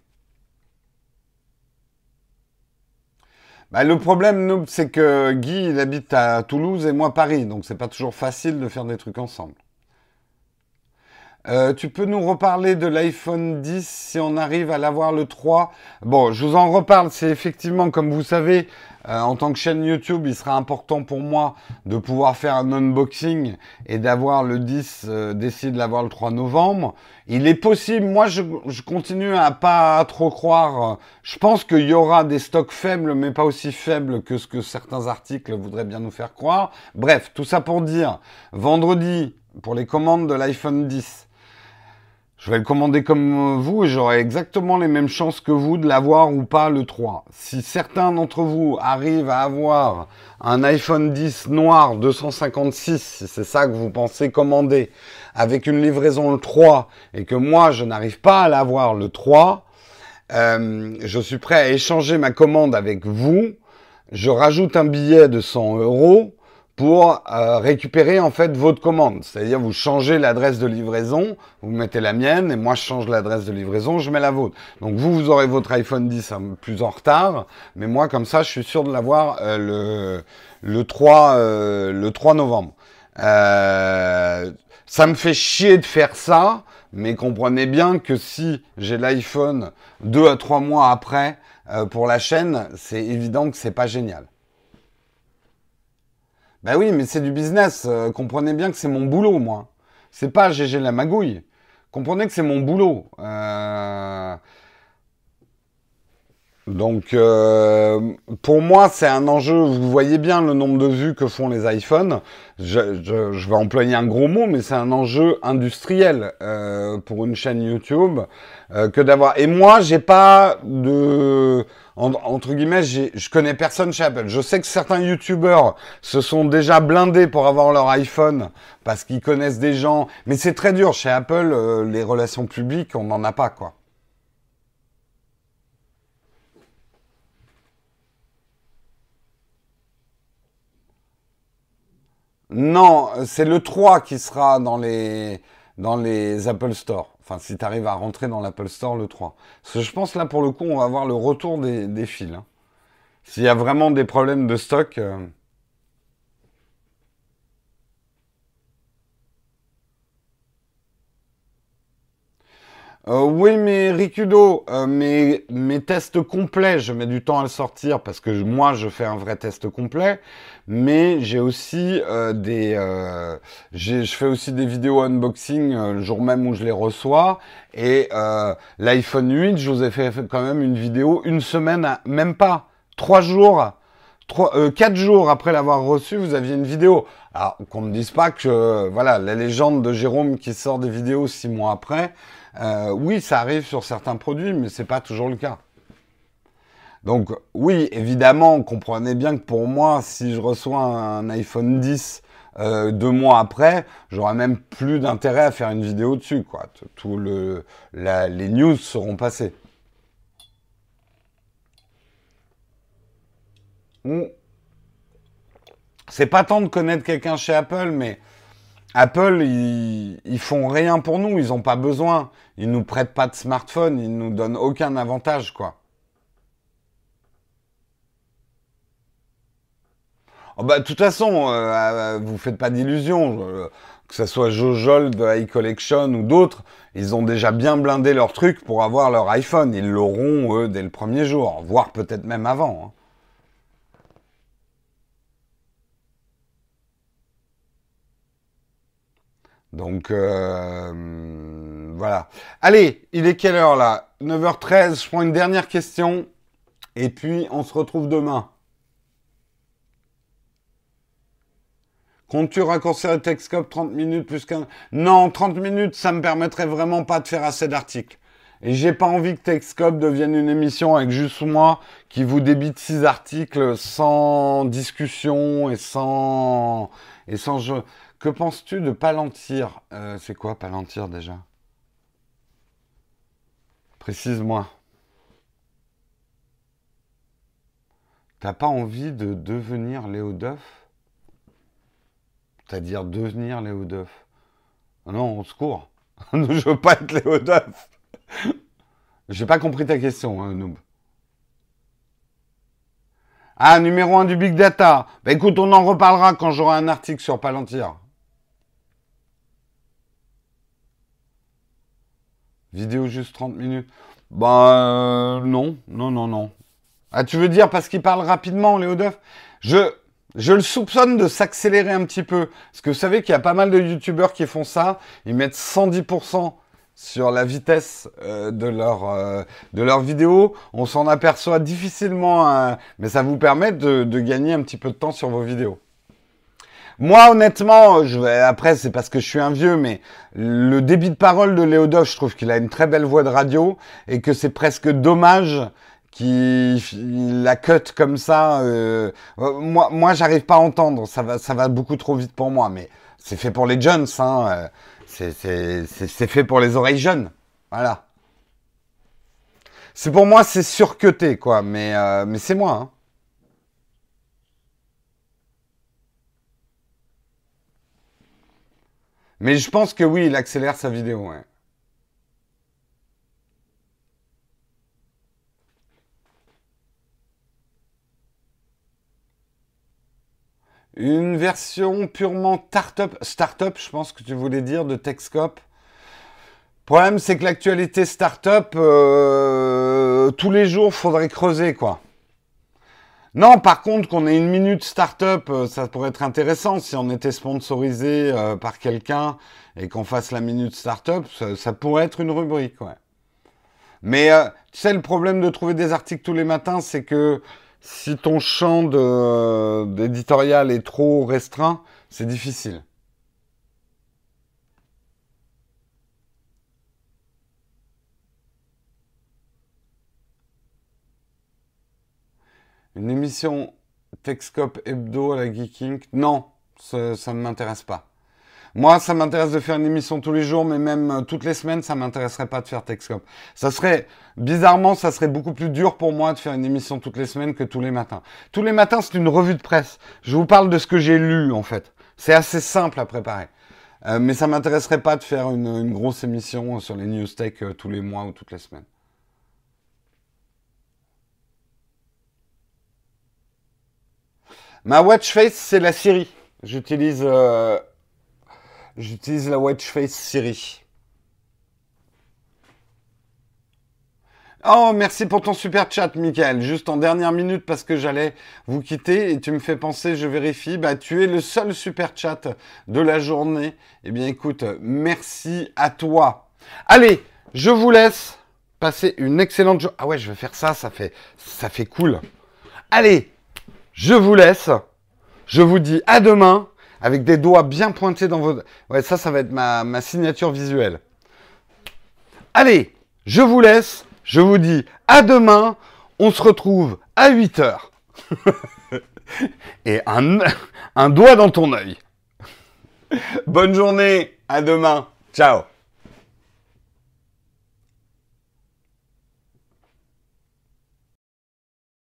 Speaker 1: Ben, le problème, c'est que Guy, il habite à Toulouse et moi Paris, donc c'est pas toujours facile de faire des trucs ensemble. Euh, tu peux nous reparler de l'iPhone 10 si on arrive à l'avoir le 3 Bon, je vous en reparle. C'est effectivement, comme vous savez, euh, en tant que chaîne YouTube, il sera important pour moi de pouvoir faire un unboxing et d'avoir le 10, euh, d'essayer de l'avoir le 3 novembre. Il est possible, moi je, je continue à pas trop croire. Je pense qu'il y aura des stocks faibles, mais pas aussi faibles que ce que certains articles voudraient bien nous faire croire. Bref, tout ça pour dire, vendredi, pour les commandes de l'iPhone 10, Je vais le commander comme vous et j'aurai exactement les mêmes chances que vous de l'avoir ou pas le 3. Si certains d'entre vous arrivent à avoir un iPhone 10 noir 256, si c'est ça que vous pensez commander, avec une livraison le 3 et que moi je n'arrive pas à l'avoir le 3, euh, je suis prêt à échanger ma commande avec vous. Je rajoute un billet de 100 euros pour euh, récupérer en fait votre commande. C'est-à-dire vous changez l'adresse de livraison, vous mettez la mienne et moi je change l'adresse de livraison, je mets la vôtre. Donc vous, vous aurez votre iPhone 10 plus en retard, mais moi comme ça je suis sûr de l'avoir euh, le, le, 3, euh, le 3 novembre. ça me fait chier de faire ça, mais comprenez bien que si j'ai l'iPhone deux à trois mois après pour la chaîne, c'est évident que c'est pas génial. Ben oui, mais c'est du business. Euh, comprenez bien que c'est mon boulot, moi. C'est pas GG la magouille. Comprenez que c'est mon boulot. Euh, donc, euh, pour moi, c'est un enjeu. Vous voyez bien le nombre de vues que font les iPhones. Je, je vais employer un gros mot, mais c'est un enjeu industriel pour une chaîne YouTube que d'avoir. Et moi, j'ai pas de entre guillemets, je connais personne chez Apple. Je sais que certains YouTubeurs se sont déjà blindés pour avoir leur iPhone parce qu'ils connaissent des gens. Mais c'est très dur chez Apple, euh, les relations publiques, on n'en a pas quoi. Non, c'est le 3 qui sera dans les, dans les Apple Store. Enfin, si tu arrives à rentrer dans l'Apple Store le 3. Parce je pense là, pour le coup, on va avoir le retour des, fils. Hein. S'il y a vraiment des problèmes de stock... Euh, Euh, oui, mais Rikudo, euh, mes, tests complets, je mets du temps à le sortir parce que moi, je fais un vrai test complet. Mais j'ai aussi euh, des, je fais aussi des vidéos unboxing le jour même où je les reçois. Et l'iPhone 8, je vous ai fait quand même une vidéo une semaine, même pas trois jours. Trois, quatre jours après l'avoir reçu, vous aviez une vidéo. Alors qu'on me dise pas que voilà la légende de Jérôme qui sort des vidéos six mois après. Euh, oui, ça arrive sur certains produits, mais c'est pas toujours le cas. Donc oui, évidemment, comprenez bien que pour moi, si je reçois un iPhone 10 euh, deux mois après, j'aurai même plus d'intérêt à faire une vidéo dessus. Quoi. Tout le, les news seront passées. C'est pas tant de connaître quelqu'un chez Apple, mais Apple, ils, font rien pour nous, ils n'ont pas besoin. Ils nous prêtent pas de smartphone, ils nous donnent aucun avantage, quoi. Oh bah, de toute façon, euh, euh, vous faites pas d'illusions. que ce soit Jojol de iCollection ou d'autres, ils ont déjà bien blindé leur truc pour avoir leur iPhone. Ils l'auront, eux, dès le premier jour, voire peut-être même avant. Hein. Donc euh, voilà. Allez, il est quelle heure là? 9h13, je prends une dernière question et puis on se retrouve demain. Comptes-tu raccourcir le Texcope 30 minutes plus qu'un... Non, 30 minutes, ça me permettrait vraiment pas de faire assez d'articles. Et j'ai pas envie que Texcope devienne une émission avec juste moi qui vous débite 6 articles sans discussion et sans... et sans jeu. Que penses-tu de Palantir? Euh, C'est quoi Palantir déjà? Précise-moi. T'as pas envie de devenir Léo Duff C'est-à-dire devenir Léo Duff ah Non, on secours. Je veux pas être Léo Duff. J'ai pas compris ta question, hein, Noob. Ah, numéro 1 du Big Data. Bah écoute, on en reparlera quand j'aurai un article sur Palantir. Vidéo juste 30 minutes. Bah non, non, non, non. Ah, tu veux dire parce qu'il parle rapidement, Léo Duff? Je, je le soupçonne de s'accélérer un petit peu. Parce que vous savez qu'il y a pas mal de youtubeurs qui font ça. Ils mettent 110% sur la vitesse de, leur, de leur vidéo. On s'en aperçoit difficilement, mais ça vous permet de gagner un petit peu de temps sur vos vidéos. Moi, honnêtement, je après, c'est parce que je suis un vieux, mais le débit de parole de Léodoc, je trouve qu'il a une très belle voix de radio et que c'est presque dommage qu'il la cut comme ça. Euh, moi, moi, j'arrive pas à entendre. Ça va, ça va beaucoup trop vite pour moi, mais c'est fait pour les jeunes, hein. C'est fait pour les oreilles jeunes. Voilà. C'est pour moi, c'est surcuté, quoi. Mais, euh, mais c'est moi. Hein. Mais je pense que oui, il accélère sa vidéo. Une version purement startup, startup, je pense que tu voulais dire, de Techscope. Le problème, c'est que l'actualité startup, euh, tous les jours, faudrait creuser, quoi. Non, par contre, qu'on ait une minute startup, euh, ça pourrait être intéressant si on était sponsorisé euh, par quelqu'un et qu'on fasse la minute startup, ça, pourrait être une rubrique, ouais. Mais euh, tu sais, le problème de trouver des articles tous les matins, c'est que si ton champ d'éditorial est trop restreint, c'est difficile. Une émission Techscope Hebdo à la Geeking Non, ça ne m'intéresse pas. Moi, ça m'intéresse de faire une émission tous les jours, mais même euh, toutes les semaines, ça m'intéresserait pas de faire Techscope. Ça serait, bizarrement, ça serait beaucoup plus dur pour moi de faire une émission toutes les semaines que tous les matins. Tous les matins, c'est une revue de presse. Je vous parle de ce que j'ai lu, en fait. C'est assez simple à préparer. Euh, mais ça m'intéresserait pas de faire une, grosse émission sur les news tech euh, tous les mois ou toutes les semaines. Ma watch face, c'est la Siri. J'utilise J'utilise la Watchface Siri. Oh, merci pour ton super chat, Michael. Juste en dernière minute parce que j'allais vous quitter et tu me fais penser, je vérifie. Bah, tu es le seul super chat de la journée. Eh bien, écoute, merci à toi. Allez, je vous laisse passer une excellente journée. Ah ouais, je vais faire ça, ça fait, ça fait cool. Allez, je vous laisse. Je vous dis à demain avec des doigts bien pointés dans vos... Ouais, ça, ça va être ma, signature visuelle. Allez, je vous laisse. Je vous dis à demain. On se retrouve à 8 heures. Et un, un doigt dans ton œil. Bonne journée. À demain. Ciao.